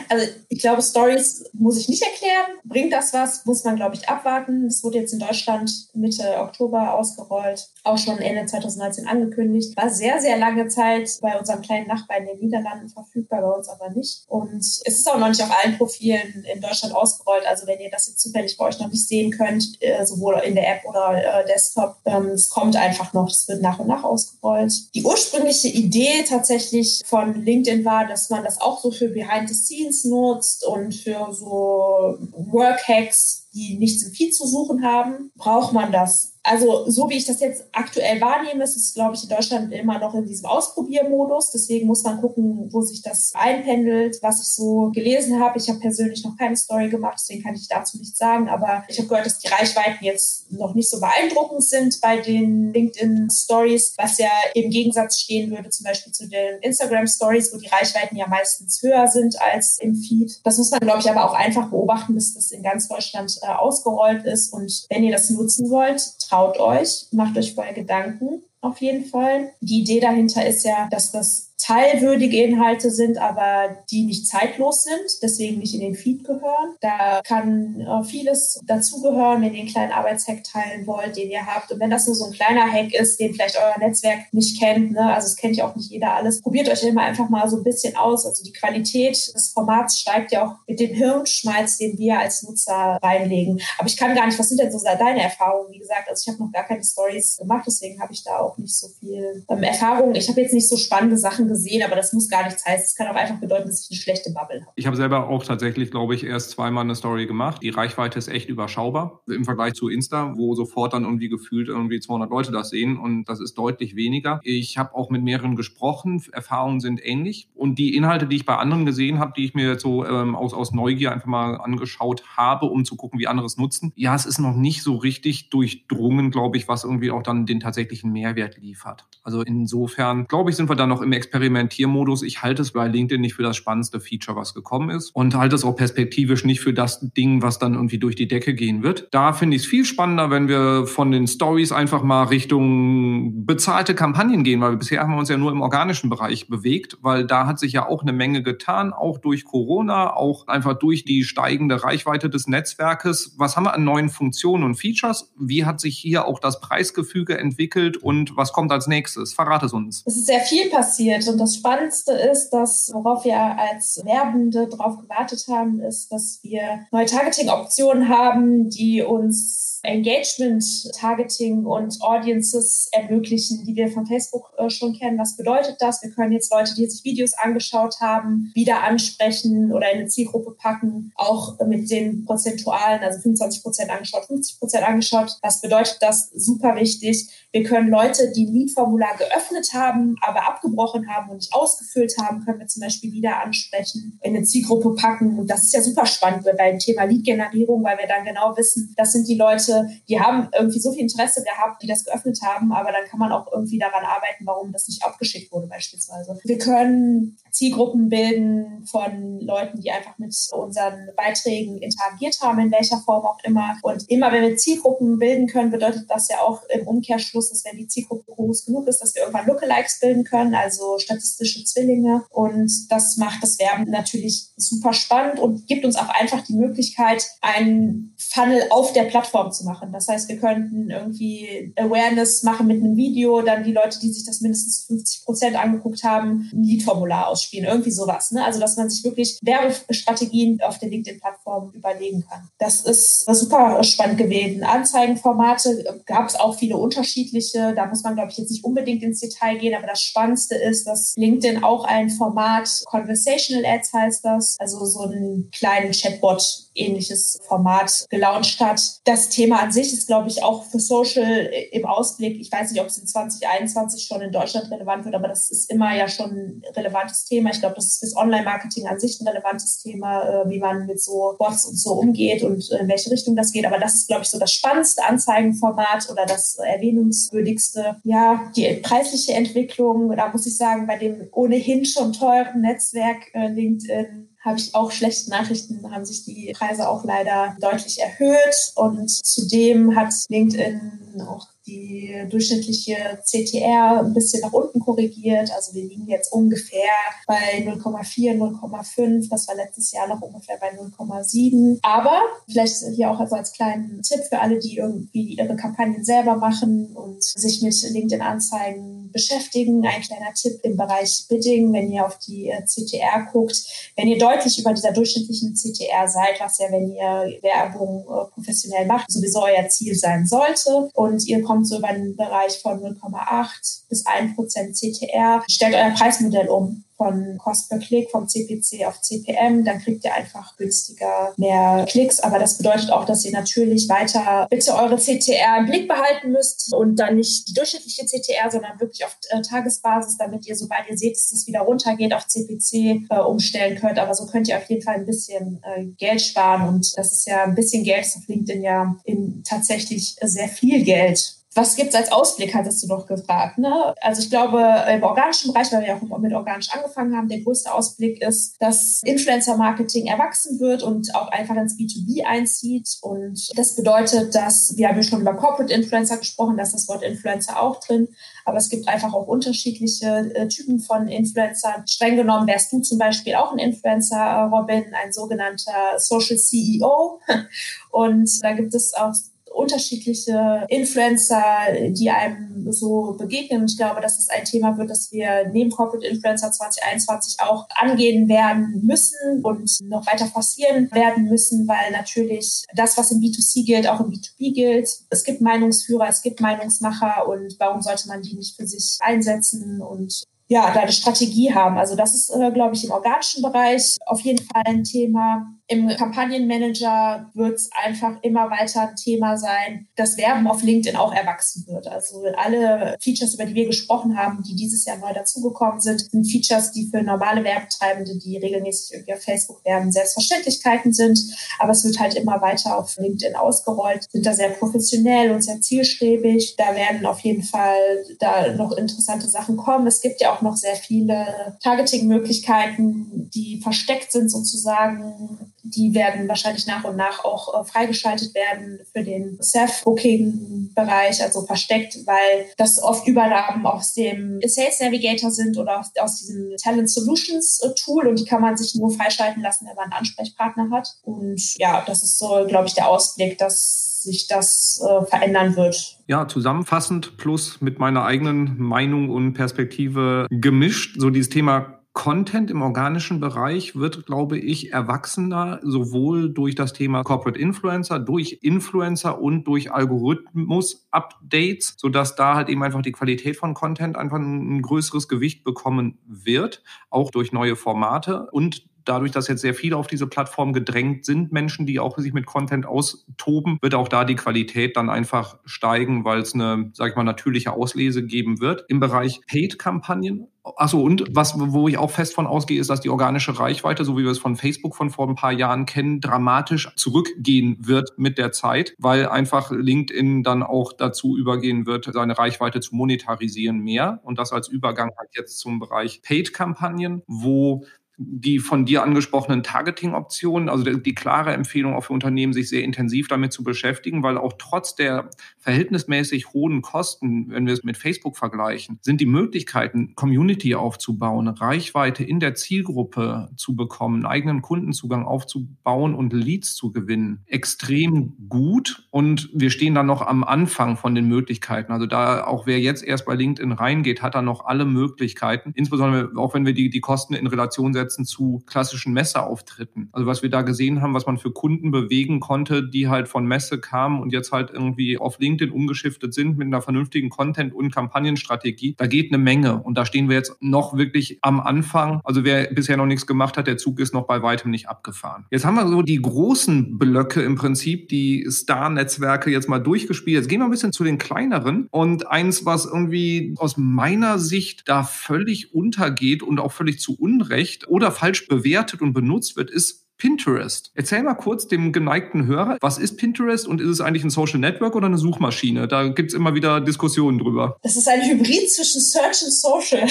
also ich glaube, Stories muss ich nicht erklären. Bringt das was? Muss man, glaube ich, abwarten. Es wurde jetzt in Deutschland Mitte Oktober ausgerollt, auch schon Ende 2019 angekündigt. War sehr, sehr lange Zeit bei unserem kleinen Nachbarn in den Niederlanden verfügbar, bei uns aber nicht. Und es ist auch noch nicht auf allen Profilen in Deutschland ausgerollt. Also wenn ihr das jetzt zufällig bei euch noch nicht sehen könnt, äh, sowohl in der App oder äh, Desktop, ähm, es kommt einfach noch. Es wird nach und nach ausgerollt. Die ursprüngliche Idee tatsächlich von LinkedIn war, dass man das auch so für Behind the Scenes Scenes nutzt und für so Work-Hacks, die nichts im Feed zu suchen haben, braucht man das also so wie ich das jetzt aktuell wahrnehme, ist es, glaube ich, in Deutschland immer noch in diesem Ausprobiermodus. Deswegen muss man gucken, wo sich das einpendelt, was ich so gelesen habe. Ich habe persönlich noch keine Story gemacht, deswegen kann ich dazu nichts sagen. Aber ich habe gehört, dass die Reichweiten jetzt noch nicht so beeindruckend sind bei den LinkedIn Stories, was ja im Gegensatz stehen würde zum Beispiel zu den Instagram Stories, wo die Reichweiten ja meistens höher sind als im Feed. Das muss man, glaube ich, aber auch einfach beobachten, bis das in ganz Deutschland äh, ausgerollt ist. Und wenn ihr das nutzen wollt, traut euch, macht euch vorher Gedanken auf jeden Fall. Die Idee dahinter ist ja, dass das teilwürdige Inhalte sind, aber die nicht zeitlos sind, deswegen nicht in den Feed gehören. Da kann äh, vieles dazugehören, wenn ihr einen kleinen Arbeitshack teilen wollt, den ihr habt. Und wenn das nur so ein kleiner Hack ist, den vielleicht euer Netzwerk nicht kennt, ne? also es kennt ja auch nicht jeder alles, probiert euch immer einfach mal so ein bisschen aus. Also die Qualität des Formats steigt ja auch mit dem Hirnschmalz, den wir als Nutzer reinlegen. Aber ich kann gar nicht, was sind denn so deine Erfahrungen? Wie gesagt, also ich habe noch gar keine Stories gemacht, deswegen habe ich da auch nicht so viel ähm, Erfahrung. Ich habe jetzt nicht so spannende Sachen gesehen, aber das muss gar nichts heißen. Es kann auch einfach bedeuten, dass ich eine schlechte Bubble habe. Ich habe selber auch tatsächlich, glaube ich, erst zweimal eine Story gemacht. Die Reichweite ist echt überschaubar im Vergleich zu Insta, wo sofort dann irgendwie gefühlt irgendwie 200 Leute das sehen und das ist deutlich weniger. Ich habe auch mit mehreren gesprochen. Erfahrungen sind ähnlich und die Inhalte, die ich bei anderen gesehen habe, die ich mir jetzt so ähm, aus, aus Neugier einfach mal angeschaut habe, um zu gucken, wie andere es nutzen. Ja, es ist noch nicht so richtig durchdrungen, glaube ich, was irgendwie auch dann den tatsächlichen Mehrwert liefert. Also insofern, glaube ich, sind wir da noch im Experimentiermodus. Ich halte es bei LinkedIn nicht für das spannendste Feature, was gekommen ist und halte es auch perspektivisch nicht für das Ding, was dann irgendwie durch die Decke gehen wird. Da finde ich es viel spannender, wenn wir von den Stories einfach mal Richtung bezahlte Kampagnen gehen, weil bisher haben wir uns ja nur im organischen Bereich bewegt, weil da hat sich ja auch eine Menge getan, auch durch Corona, auch einfach durch die steigende Reichweite des Netzwerkes. Was haben wir an neuen Funktionen und Features? Wie hat sich hier auch das Preisgefüge entwickelt und was kommt als nächstes? Verrate es uns. Es ist sehr viel passiert und das Spannendste ist, dass, worauf wir als Werbende darauf gewartet haben, ist, dass wir neue Targeting-Optionen haben, die uns Engagement, Targeting und Audiences ermöglichen, die wir von Facebook äh, schon kennen. Was bedeutet das? Wir können jetzt Leute, die sich Videos angeschaut haben, wieder ansprechen oder in eine Zielgruppe packen, auch mit den prozentualen, also 25 Prozent angeschaut, 50 Prozent angeschaut. Was bedeutet das? Super wichtig. Wir können Leute, die ein Lead-Formular geöffnet haben, aber abgebrochen haben und nicht ausgefüllt haben, können wir zum Beispiel wieder ansprechen, in eine Zielgruppe packen. Und das ist ja super spannend beim Thema Lead-Generierung, weil wir dann genau wissen, das sind die Leute, die haben irgendwie so viel Interesse gehabt, die das geöffnet haben, aber dann kann man auch irgendwie daran arbeiten, warum das nicht abgeschickt wurde beispielsweise. Wir können Zielgruppen bilden von Leuten, die einfach mit unseren Beiträgen interagiert haben, in welcher Form auch immer. Und immer wenn wir Zielgruppen bilden können, bedeutet das ja auch im Umkehrschluss, dass wenn die Zielgruppe groß genug ist, dass wir irgendwann Lookalikes bilden können, also statistische Zwillinge. Und das macht das Werben natürlich super spannend und gibt uns auch einfach die Möglichkeit, einen Funnel auf der Plattform zu machen. Das heißt, wir könnten irgendwie Awareness machen mit einem Video, dann die Leute, die sich das mindestens 50 Prozent angeguckt haben, ein Lead-Formular aus ausspielen, irgendwie sowas. Ne? Also dass man sich wirklich Werbestrategien auf der LinkedIn-Plattform überlegen kann. Das ist super spannend gewesen. Anzeigenformate gab es auch viele unterschiedliche. Da muss man, glaube ich, jetzt nicht unbedingt ins Detail gehen, aber das Spannendste ist, dass LinkedIn auch ein Format, Conversational Ads heißt das, also so einen kleinen Chatbot ähnliches Format gelauncht hat. Das Thema an sich ist, glaube ich, auch für Social im Ausblick. Ich weiß nicht, ob es in 2021 schon in Deutschland relevant wird, aber das ist immer ja schon ein relevantes Thema. Ich glaube, das ist fürs Online-Marketing an sich ein relevantes Thema, äh, wie man mit so Bots und so umgeht und in welche Richtung das geht. Aber das ist, glaube ich, so das spannendste Anzeigenformat oder das erwähnungswürdigste. Ja, die preisliche Entwicklung, da muss ich sagen, bei dem ohnehin schon teuren Netzwerk äh, LinkedIn habe ich auch schlechte Nachrichten, haben sich die Preise auch leider deutlich erhöht. Und zudem hat LinkedIn auch die durchschnittliche CTR ein bisschen nach unten korrigiert. Also wir liegen jetzt ungefähr bei 0,4, 0,5. Das war letztes Jahr noch ungefähr bei 0,7. Aber vielleicht hier auch also als kleinen Tipp für alle, die irgendwie ihre Kampagnen selber machen und sich mit LinkedIn-Anzeigen beschäftigen. Ein kleiner Tipp im Bereich Bidding, wenn ihr auf die äh, CTR guckt. Wenn ihr deutlich über dieser durchschnittlichen CTR seid, was ja, wenn ihr Werbung äh, professionell macht, sowieso euer Ziel sein sollte und ihr kommt so über einen Bereich von 0,8 bis 1 Prozent CTR. Stellt euer Preismodell um von Cost per Klick vom CPC auf CPM, dann kriegt ihr einfach günstiger mehr Klicks. Aber das bedeutet auch, dass ihr natürlich weiter bitte eure CTR im Blick behalten müsst und dann nicht die durchschnittliche CTR, sondern wirklich auf äh, Tagesbasis, damit ihr, sobald ihr seht, dass es wieder runtergeht, auf CPC äh, umstellen könnt. Aber so könnt ihr auf jeden Fall ein bisschen äh, Geld sparen und das ist ja ein bisschen Geld, das auf LinkedIn ja in tatsächlich sehr viel Geld Was gibt es als Ausblick, hattest du doch gefragt. Ne? Also ich glaube, im organischen Bereich, weil wir ja auch mit organisch angefangen haben, der größte Ausblick ist, dass Influencer-Marketing erwachsen wird und auch einfach ins B2B einzieht. Und das bedeutet, dass, wir haben ja schon über Corporate Influencer gesprochen, dass das Wort Influencer auch drin, aber es gibt einfach auch unterschiedliche äh, Typen von Influencern. Streng genommen wärst du zum Beispiel auch ein Influencer, äh, Robin, ein sogenannter Social CEO. <laughs> Und da gibt es auch unterschiedliche Influencer, die einem so begegnen. Und ich glaube, dass es ein Thema wird, das wir neben Corporate Influencer 2021 auch angehen werden müssen und noch weiter forcieren werden müssen, weil natürlich das, was im B2C gilt, auch im B2B gilt. Es gibt Meinungsführer, es gibt Meinungsmacher und warum sollte man die nicht für sich einsetzen und ja, da eine Strategie haben. Also das ist, äh, glaube ich, im organischen Bereich auf jeden Fall ein Thema. Im Kampagnenmanager wird es einfach immer weiter ein Thema sein, dass Werben auf LinkedIn auch erwachsen wird. Also alle Features, über die wir gesprochen haben, die dieses Jahr neu dazugekommen sind, sind Features, die für normale Werbetreibende, die regelmäßig irgendwie auf Facebook werben, Selbstverständlichkeiten sind. Aber es wird halt immer weiter auf LinkedIn ausgerollt, sind da sehr professionell und sehr zielstrebig. Da werden auf jeden Fall da noch interessante Sachen kommen. Es gibt ja auch noch sehr viele Targeting-Möglichkeiten, die versteckt sind sozusagen die werden wahrscheinlich nach und nach auch äh, freigeschaltet werden für den Self-Booking-Bereich, also versteckt, weil das oft Übernahmen aus dem Sales Navigator sind oder aus, diesem Talent Solutions äh, Tool und die kann man sich nur freischalten lassen, wenn man einen Ansprechpartner hat. Und ja, das ist so, glaube ich, der Ausblick, dass sich das äh, verändern wird. Ja, zusammenfassend plus mit meiner eigenen Meinung und Perspektive gemischt, so dieses Thema Content im organischen Bereich wird, glaube ich, erwachsener, sowohl durch das Thema Corporate Influencer, durch Influencer und durch Algorithmus-Updates, sodass da halt eben einfach die Qualität von Content einfach ein größeres Gewicht bekommen wird, auch durch neue Formate und dadurch, dass jetzt sehr viele auf diese Plattform gedrängt sind, Menschen, die auch sich mit Content austoben, wird auch da die Qualität dann einfach steigen, weil es eine, sag ich mal, natürliche Auslese geben wird. Im Bereich Paid-Kampagnen Achso, und was, wo ich auch fest von ausgehe, ist, dass die organische Reichweite, so wie wir es von Facebook von vor ein paar Jahren kennen, dramatisch zurückgehen wird mit der Zeit, weil einfach LinkedIn dann auch dazu übergehen wird, seine Reichweite zu monetarisieren mehr. Und das als Übergang halt jetzt zum Bereich Paid-Kampagnen, wo die von dir angesprochenen Targeting-Optionen, also die klare Empfehlung auch für Unternehmen, sich sehr intensiv damit zu beschäftigen, weil auch trotz der verhältnismäßig hohen Kosten, wenn wir es mit Facebook vergleichen, sind die Möglichkeiten, Community aufzubauen, Reichweite in der Zielgruppe zu bekommen, eigenen Kundenzugang aufzubauen und Leads zu gewinnen, extrem gut. Und wir stehen dann noch am Anfang von den Möglichkeiten. Also da auch wer jetzt erst bei LinkedIn reingeht, hat da noch alle Möglichkeiten, insbesondere auch wenn wir die, die Kosten in Relation setzen setzen zu klassischen Messeauftritten. Also was wir da gesehen haben, was man für Kunden bewegen konnte, die halt von Messe kamen und jetzt halt irgendwie auf LinkedIn umgeschiftet sind mit einer vernünftigen Content- und Kampagnenstrategie, da geht eine Menge. Und da stehen wir jetzt noch wirklich am Anfang. Also wer bisher noch nichts gemacht hat, der Zug ist noch bei weitem nicht abgefahren. Jetzt haben wir so die großen Blöcke im Prinzip, die Star-Netzwerke jetzt mal durchgespielt. Jetzt gehen wir ein bisschen zu den kleineren. Und eins, was irgendwie aus meiner Sicht da völlig untergeht und auch völlig zu Unrecht oder falsch bewertet und benutzt wird, ist Pinterest. Erzähl mal kurz dem geneigten Hörer, was ist Pinterest und ist es eigentlich ein Social Network oder eine Suchmaschine? Da gibt es immer wieder Diskussionen drüber. Das ist ein Hybrid zwischen Search und Social.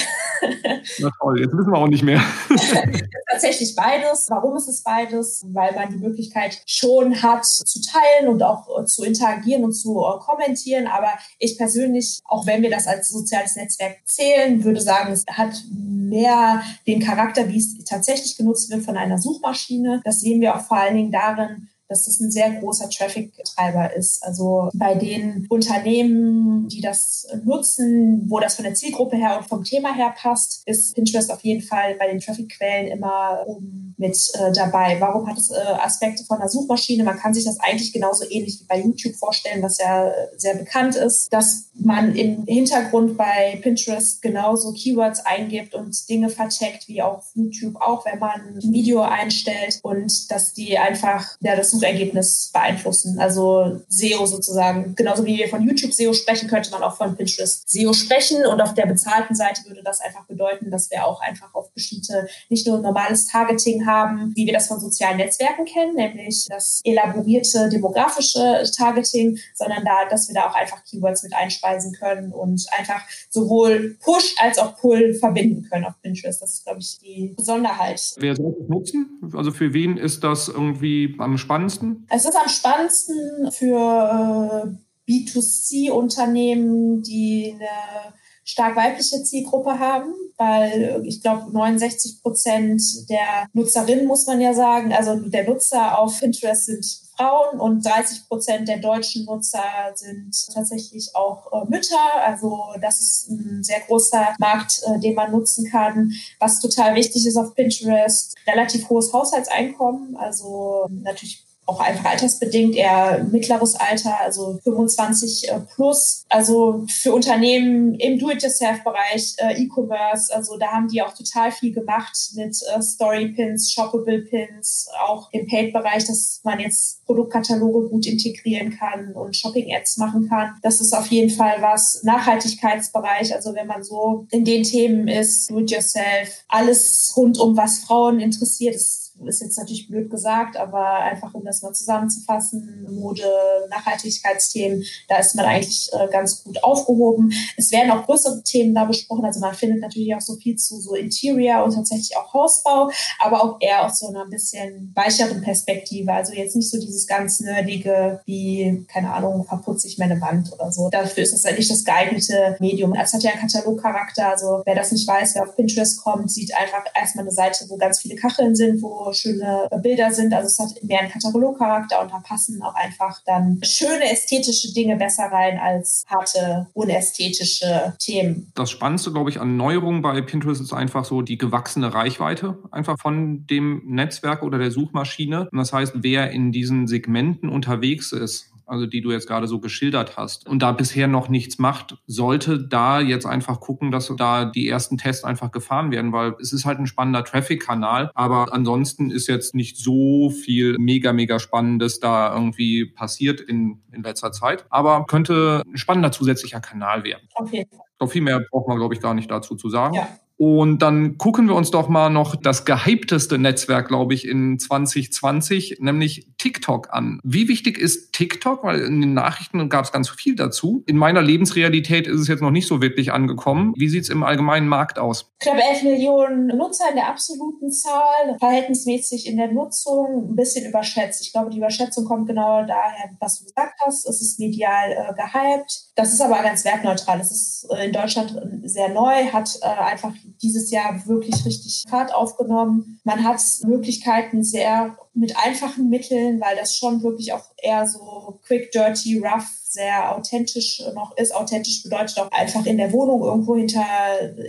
Na toll, jetzt wissen wir auch nicht mehr. <laughs> Tatsächlich beides. Warum ist es beides? Weil man die Möglichkeit schon hat zu teilen und auch zu interagieren und zu äh, kommentieren. Aber ich persönlich, auch wenn wir das als soziales Netzwerk zählen, würde sagen, es hat mehr den Charakter, wie es tatsächlich genutzt wird von einer Suchmaschine. Das sehen wir auch vor allen Dingen darin, dass das ein sehr großer Traffic-Treiber ist. Also bei den Unternehmen, die das nutzen, wo das von der Zielgruppe her und vom Thema her passt, ist Pinterest auf jeden Fall bei den Traffic-Quellen immer oben mit äh, dabei. Warum hat es äh, Aspekte von einer Suchmaschine? Man kann sich das eigentlich genauso ähnlich wie bei YouTube vorstellen, was ja äh, sehr bekannt ist, dass man im Hintergrund bei Pinterest genauso Keywords eingibt und Dinge vercheckt, wie auf YouTube auch, wenn man ein Video einstellt und dass die einfach, ja, das Suchergebnis beeinflussen. Also SEO sozusagen. Genauso wie wir von YouTube SEO sprechen, könnte man auch von Pinterest SEO sprechen. Und auf der bezahlten Seite würde das einfach bedeuten, dass wir auch einfach auf bestimmte, nicht nur normales Targeting haben, wie wir das von sozialen Netzwerken kennen, nämlich das elaborierte demografische Targeting, sondern da, dass wir da auch einfach Keywords mit einspeisen können und einfach sowohl Push als auch Pull verbinden können auf Pinterest. Das ist, glaube ich, die Besonderheit. Wer soll das nutzen? Also für wen ist das irgendwie am spannendsten? Es ist am spannendsten für äh, B2C-Unternehmen, die eine stark weibliche Zielgruppe haben, weil ich glaube 69 Prozent der Nutzerinnen muss man ja sagen, also der Nutzer auf Pinterest sind Frauen und 30 Prozent der deutschen Nutzer sind tatsächlich auch äh, Mütter. Also das ist ein sehr großer Markt, äh, den man nutzen kann. Was total wichtig ist auf Pinterest, relativ hohes Haushaltseinkommen, also natürlich auch einfach altersbedingt eher mittleres Alter, also 25 äh, plus. Also für Unternehmen im Do-it-yourself-Bereich, äh, E-Commerce, also da haben die auch total viel gemacht mit äh, Story-Pins, Shoppable-Pins, auch im Paid-Bereich, dass man jetzt Produktkataloge gut integrieren kann und Shopping-Ads machen kann. Das ist auf jeden Fall was. Nachhaltigkeitsbereich, also wenn man so in den Themen ist, Do-it-yourself, alles rund um was Frauen interessiert, ist ist jetzt natürlich blöd gesagt, aber einfach um das mal zusammenzufassen, Mode, Nachhaltigkeitsthemen, da ist man eigentlich äh, ganz gut aufgehoben. Es werden auch größere Themen da besprochen, also man findet natürlich auch so viel zu so Interior und tatsächlich auch Hausbau, aber auch eher aus so einer bisschen weicheren Perspektive, also jetzt nicht so dieses ganz nerdige, wie, keine Ahnung, verputze ich meine Wand oder so. Dafür ist das eigentlich das geeignete Medium. Es hat ja einen Katalogcharakter, also wer das nicht weiß, wer auf Pinterest kommt, sieht einfach erstmal eine Seite, wo ganz viele Kacheln sind, wo schöne Bilder sind. Also es hat mehr einen Katalogcharakter und da passen auch einfach dann schöne ästhetische Dinge besser rein als harte, unästhetische Themen. Das Spannendste, glaube ich, an Neuerungen bei Pinterest ist einfach so die gewachsene Reichweite einfach von dem Netzwerk oder der Suchmaschine. Und das heißt, wer in diesen Segmenten unterwegs ist, also die du jetzt gerade so geschildert hast, und da bisher noch nichts macht, sollte da jetzt einfach gucken, dass da die ersten Tests einfach gefahren werden, weil es ist halt ein spannender Traffic-Kanal, aber ansonsten ist jetzt nicht so viel mega, mega Spannendes da irgendwie passiert in, in letzter Zeit, aber könnte ein spannender zusätzlicher Kanal werden. Auf jeden Fall. Doch viel mehr braucht man, glaube ich, gar nicht dazu zu sagen. Ja. Und dann gucken wir uns doch mal noch das gehypteste Netzwerk, glaube ich, in 2020, nämlich TikTok an. Wie wichtig ist TikTok? Weil in den Nachrichten gab es ganz viel dazu. In meiner Lebensrealität ist es jetzt noch nicht so wirklich angekommen. Wie sieht es im allgemeinen Markt aus? Knapp 11 Millionen Nutzer in der absoluten Zahl, verhältnismäßig in der Nutzung, ein bisschen überschätzt. Ich glaube, die Überschätzung kommt genau daher, was du gesagt hast. Es ist medial äh, gehypt. Das ist aber ganz wertneutral. Es ist äh, in Deutschland sehr neu, hat äh, einfach dieses Jahr wirklich richtig Fahrt aufgenommen. Man hat Möglichkeiten, sehr mit einfachen Mitteln, weil das schon wirklich auch eher so quick, dirty, rough sehr authentisch noch ist. Authentisch bedeutet auch einfach in der Wohnung, irgendwo hinter,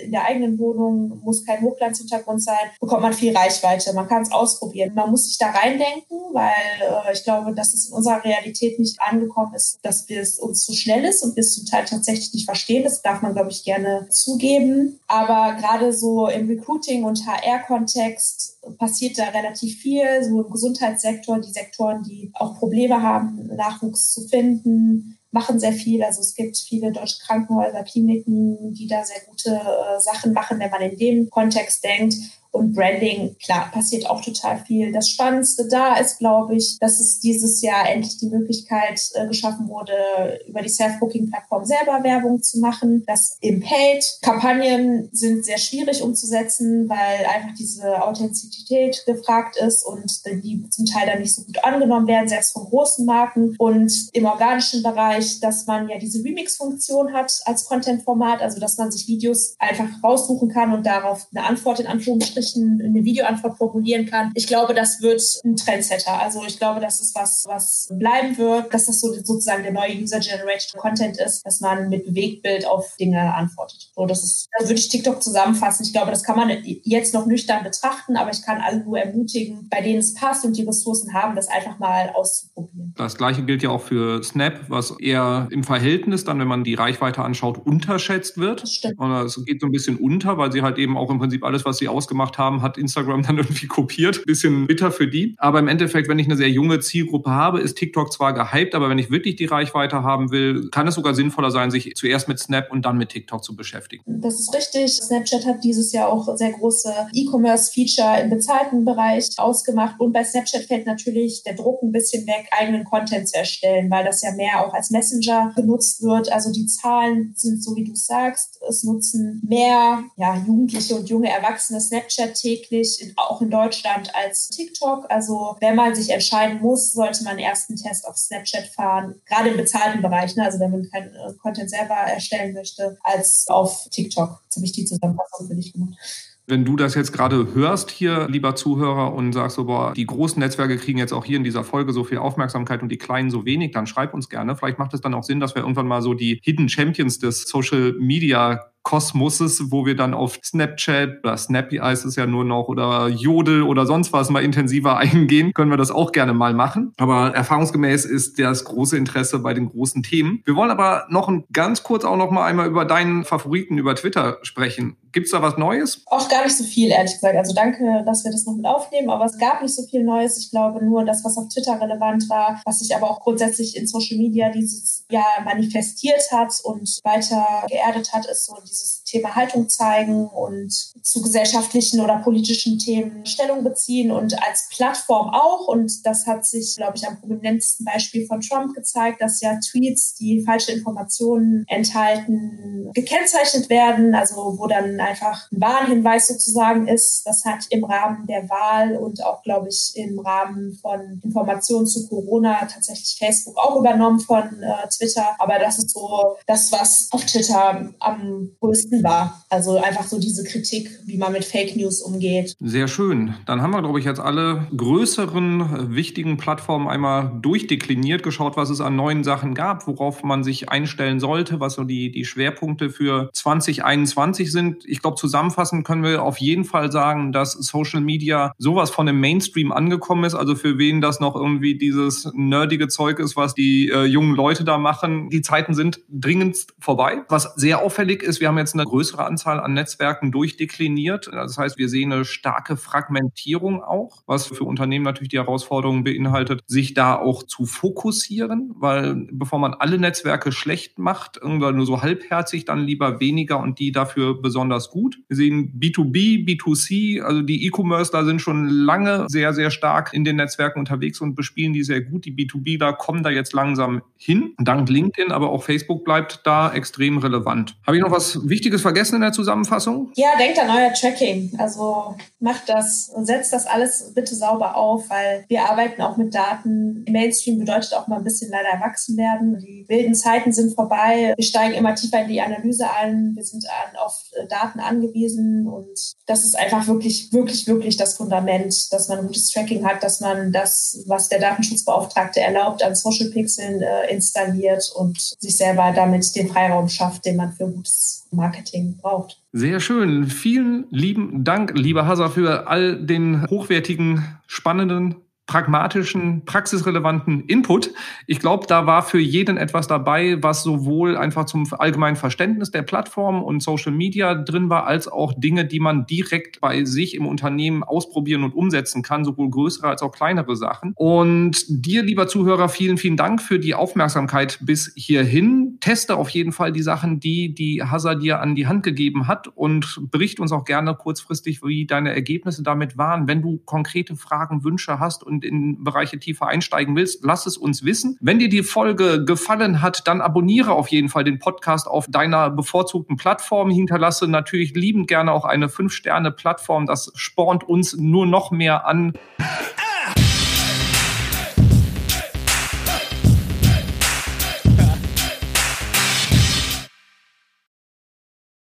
in der eigenen Wohnung, muss kein Hochglanzhintergrund sein, bekommt man viel Reichweite. Man kann es ausprobieren. Man muss sich da reindenken, weil äh, ich glaube, dass es in unserer Realität nicht angekommen ist, dass wir es uns so schnell ist und wir es zum Teil tatsächlich nicht verstehen. Das darf man, glaube ich, gerne zugeben. Aber gerade so im Recruiting und HR-Kontext passiert da relativ viel, so im Gesundheitssektor, die Sektoren, die auch Probleme haben, Nachwuchs zu finden, machen sehr viel. Also es gibt viele deutsche Krankenhäuser, Kliniken, die da sehr gute äh, Sachen machen, wenn man in dem Kontext denkt. Und Branding, klar, passiert auch total viel. Das Spannendste da ist, glaube ich, dass es dieses Jahr endlich die Möglichkeit äh, geschaffen wurde, über die Self-Booking-Plattform selber Werbung zu machen. Das im Paid. Kampagnen sind sehr schwierig umzusetzen, weil einfach diese Authentizität gefragt ist und die zum Teil dann nicht so gut angenommen werden, selbst von großen Marken. Und im organischen Bereich, dass man ja diese Remix-Funktion hat als Content-Format, also dass man sich Videos einfach raussuchen kann und darauf eine Antwort in Anführungsstrichen Nachrichten eine Videoantwort formulieren kann. Ich glaube, das wird ein Trendsetter. Also ich glaube, das ist was, was bleiben wird, dass das so sozusagen der neue User-Generated Content ist, dass man mit Bewegtbild auf Dinge antwortet. So, das ist, das würde ich TikTok zusammenfassen. Ich glaube, das kann man jetzt noch nüchtern betrachten, aber ich kann alle nur ermutigen, bei denen es passt und die Ressourcen haben, das einfach mal auszuprobieren. Das gleiche gilt ja auch für Snap, was eher im Verhältnis dann, wenn man die Reichweite anschaut, unterschätzt wird. Das stimmt. Und es geht so ein bisschen unter, weil sie halt eben auch im Prinzip alles, was sie ausgemacht gemacht haben, hat Instagram <laughs> dann irgendwie kopiert. Bisschen bitter für die. Aber im Endeffekt, wenn ich eine sehr junge Zielgruppe habe, ist TikTok zwar gehypt, aber wenn ich wirklich die Reichweite haben will, kann es sogar sinnvoller sein, sich zuerst mit Snap und dann mit TikTok zu beschäftigen. Das ist richtig. Snapchat hat dieses Jahr auch sehr große E-Commerce-Feature im bezahlten Bereich ausgemacht. Und bei Snapchat fällt natürlich der Druck ein bisschen weg, eigenen Content zu erstellen, weil das ja mehr auch als Messenger genutzt wird. Also die Zahlen sind so, wie du sagst. Es nutzen mehr ja, Jugendliche und junge Erwachsene Snapchat täglich, in, auch in Deutschland, als TikTok. Also wenn man sich entscheiden muss, sollte man erst einen Test auf Snapchat fahren, gerade im bezahlten Bereich, ne? also wenn man keinen äh, Content selber erstellen möchte, als auf TikTok. Jetzt habe ich die Zusammenfassung für dich gemacht. Wenn du das jetzt gerade hörst hier, lieber Zuhörer, und sagst so, boah, die großen Netzwerke kriegen jetzt auch hier in dieser Folge so viel Aufmerksamkeit und die kleinen so wenig, dann schreib uns gerne. Vielleicht macht es dann auch Sinn, dass wir irgendwann mal so die Hidden Champions des Social Media Kosmoses, wo wir dann auf Snapchat oder Snappy heißt es ja nur noch oder Jodel oder sonst was mal intensiver <laughs> eingehen, können wir das auch gerne mal machen. Aber erfahrungsgemäß ist das große Interesse bei den großen Themen. Wir wollen aber noch ganz kurz auch noch mal einmal über deinen Favoriten über Twitter sprechen. Gibt es da was Neues? Auch gar nicht so viel, ehrlich gesagt. Also danke, dass wir das noch mit aufnehmen, aber es gab nicht so viel Neues. Ich glaube nur das, was auf Twitter relevant war, was sich aber auch grundsätzlich in Social Media dieses Jahr manifestiert hat und weiter geerdet hat, ist so dieses Thema Haltung zeigen und zu gesellschaftlichen oder politischen Themen Stellung beziehen und als Plattform auch. Und das hat sich, glaube ich, am prominentesten Beispiel von Trump gezeigt, dass ja Tweets, die falsche Informationen enthalten, gekennzeichnet werden, also wo dann einfach ein Warnhinweis sozusagen ist. Das hat im Rahmen der Wahl und auch, glaube ich, im Rahmen von Informationen zu Corona tatsächlich Facebook auch übernommen von äh, Twitter. Aber das ist so das, was auf Twitter am größten war. Also einfach so diese Kritik, wie man mit Fake News umgeht. Sehr schön. Dann haben wir, glaube ich, jetzt alle größeren, wichtigen Plattformen einmal durchdekliniert, geschaut, was es an neuen Sachen gab, worauf man sich einstellen sollte, was so die, die Schwerpunkte für 2021 sind ich glaube, zusammenfassend können wir auf jeden Fall sagen, dass Social Media sowas von dem Mainstream angekommen ist. Also für wen das noch irgendwie dieses nerdige Zeug ist, was die äh, jungen Leute da machen. Die Zeiten sind dringend vorbei. Was sehr auffällig ist, wir haben jetzt eine größere Anzahl an Netzwerken durchdekliniert. Das heißt, wir sehen eine starke Fragmentierung auch, was für Unternehmen natürlich die Herausforderung beinhaltet, sich da auch zu fokussieren, weil bevor man alle Netzwerke schlecht macht, irgendwann nur so halbherzig, dann lieber weniger und die dafür besonders besonders gut. Wir sehen B2B, B2C, also die E-Commerce da sind schon lange sehr, sehr stark in den Netzwerken unterwegs und bespielen die sehr gut. Die B2B da kommen da jetzt langsam hin, dank LinkedIn, aber auch Facebook bleibt da extrem relevant. Habe ich noch was Wichtiges vergessen in der Zusammenfassung? Ja, denkt an euer Tracking. Also macht das und setzt das alles bitte sauber auf, weil wir arbeiten auch mit Daten. Mainstream bedeutet auch mal ein bisschen leider erwachsen werden. Die wilden Zeiten sind vorbei. Wir steigen immer tiefer in die Analyse ein. Wir sind auf Daten Daten angewiesen und das ist einfach wirklich, wirklich, wirklich das Fundament, dass man ein gutes Tracking hat, dass man das, was der Datenschutzbeauftragte erlaubt, an Social Pixeln äh, installiert und sich selber damit den Freiraum schafft, den man für gutes Marketing braucht. Sehr schön. Vielen lieben Dank, lieber Hasa, für all den hochwertigen, spannenden pragmatischen, praxisrelevanten Input. Ich glaube, da war für jeden etwas dabei, was sowohl einfach zum allgemeinen Verständnis der Plattform und Social Media drin war, als auch Dinge, die man direkt bei sich im Unternehmen ausprobieren und umsetzen kann, sowohl größere als auch kleinere Sachen. Und dir, lieber Zuhörer, vielen, vielen Dank für die Aufmerksamkeit bis hierhin. Teste auf jeden Fall die Sachen, die die Hazard dir an die Hand gegeben hat und berichte uns auch gerne kurzfristig, wie deine Ergebnisse damit waren. Wenn du konkrete Fragen, Wünsche hast und in Bereiche tiefer einsteigen willst, lass es uns wissen. Wenn dir die Folge gefallen hat, dann abonniere auf jeden Fall den Podcast auf deiner bevorzugten Plattform. Hinterlasse natürlich liebend gerne auch eine 5-Sterne-Plattform. Das spornt uns nur noch mehr an.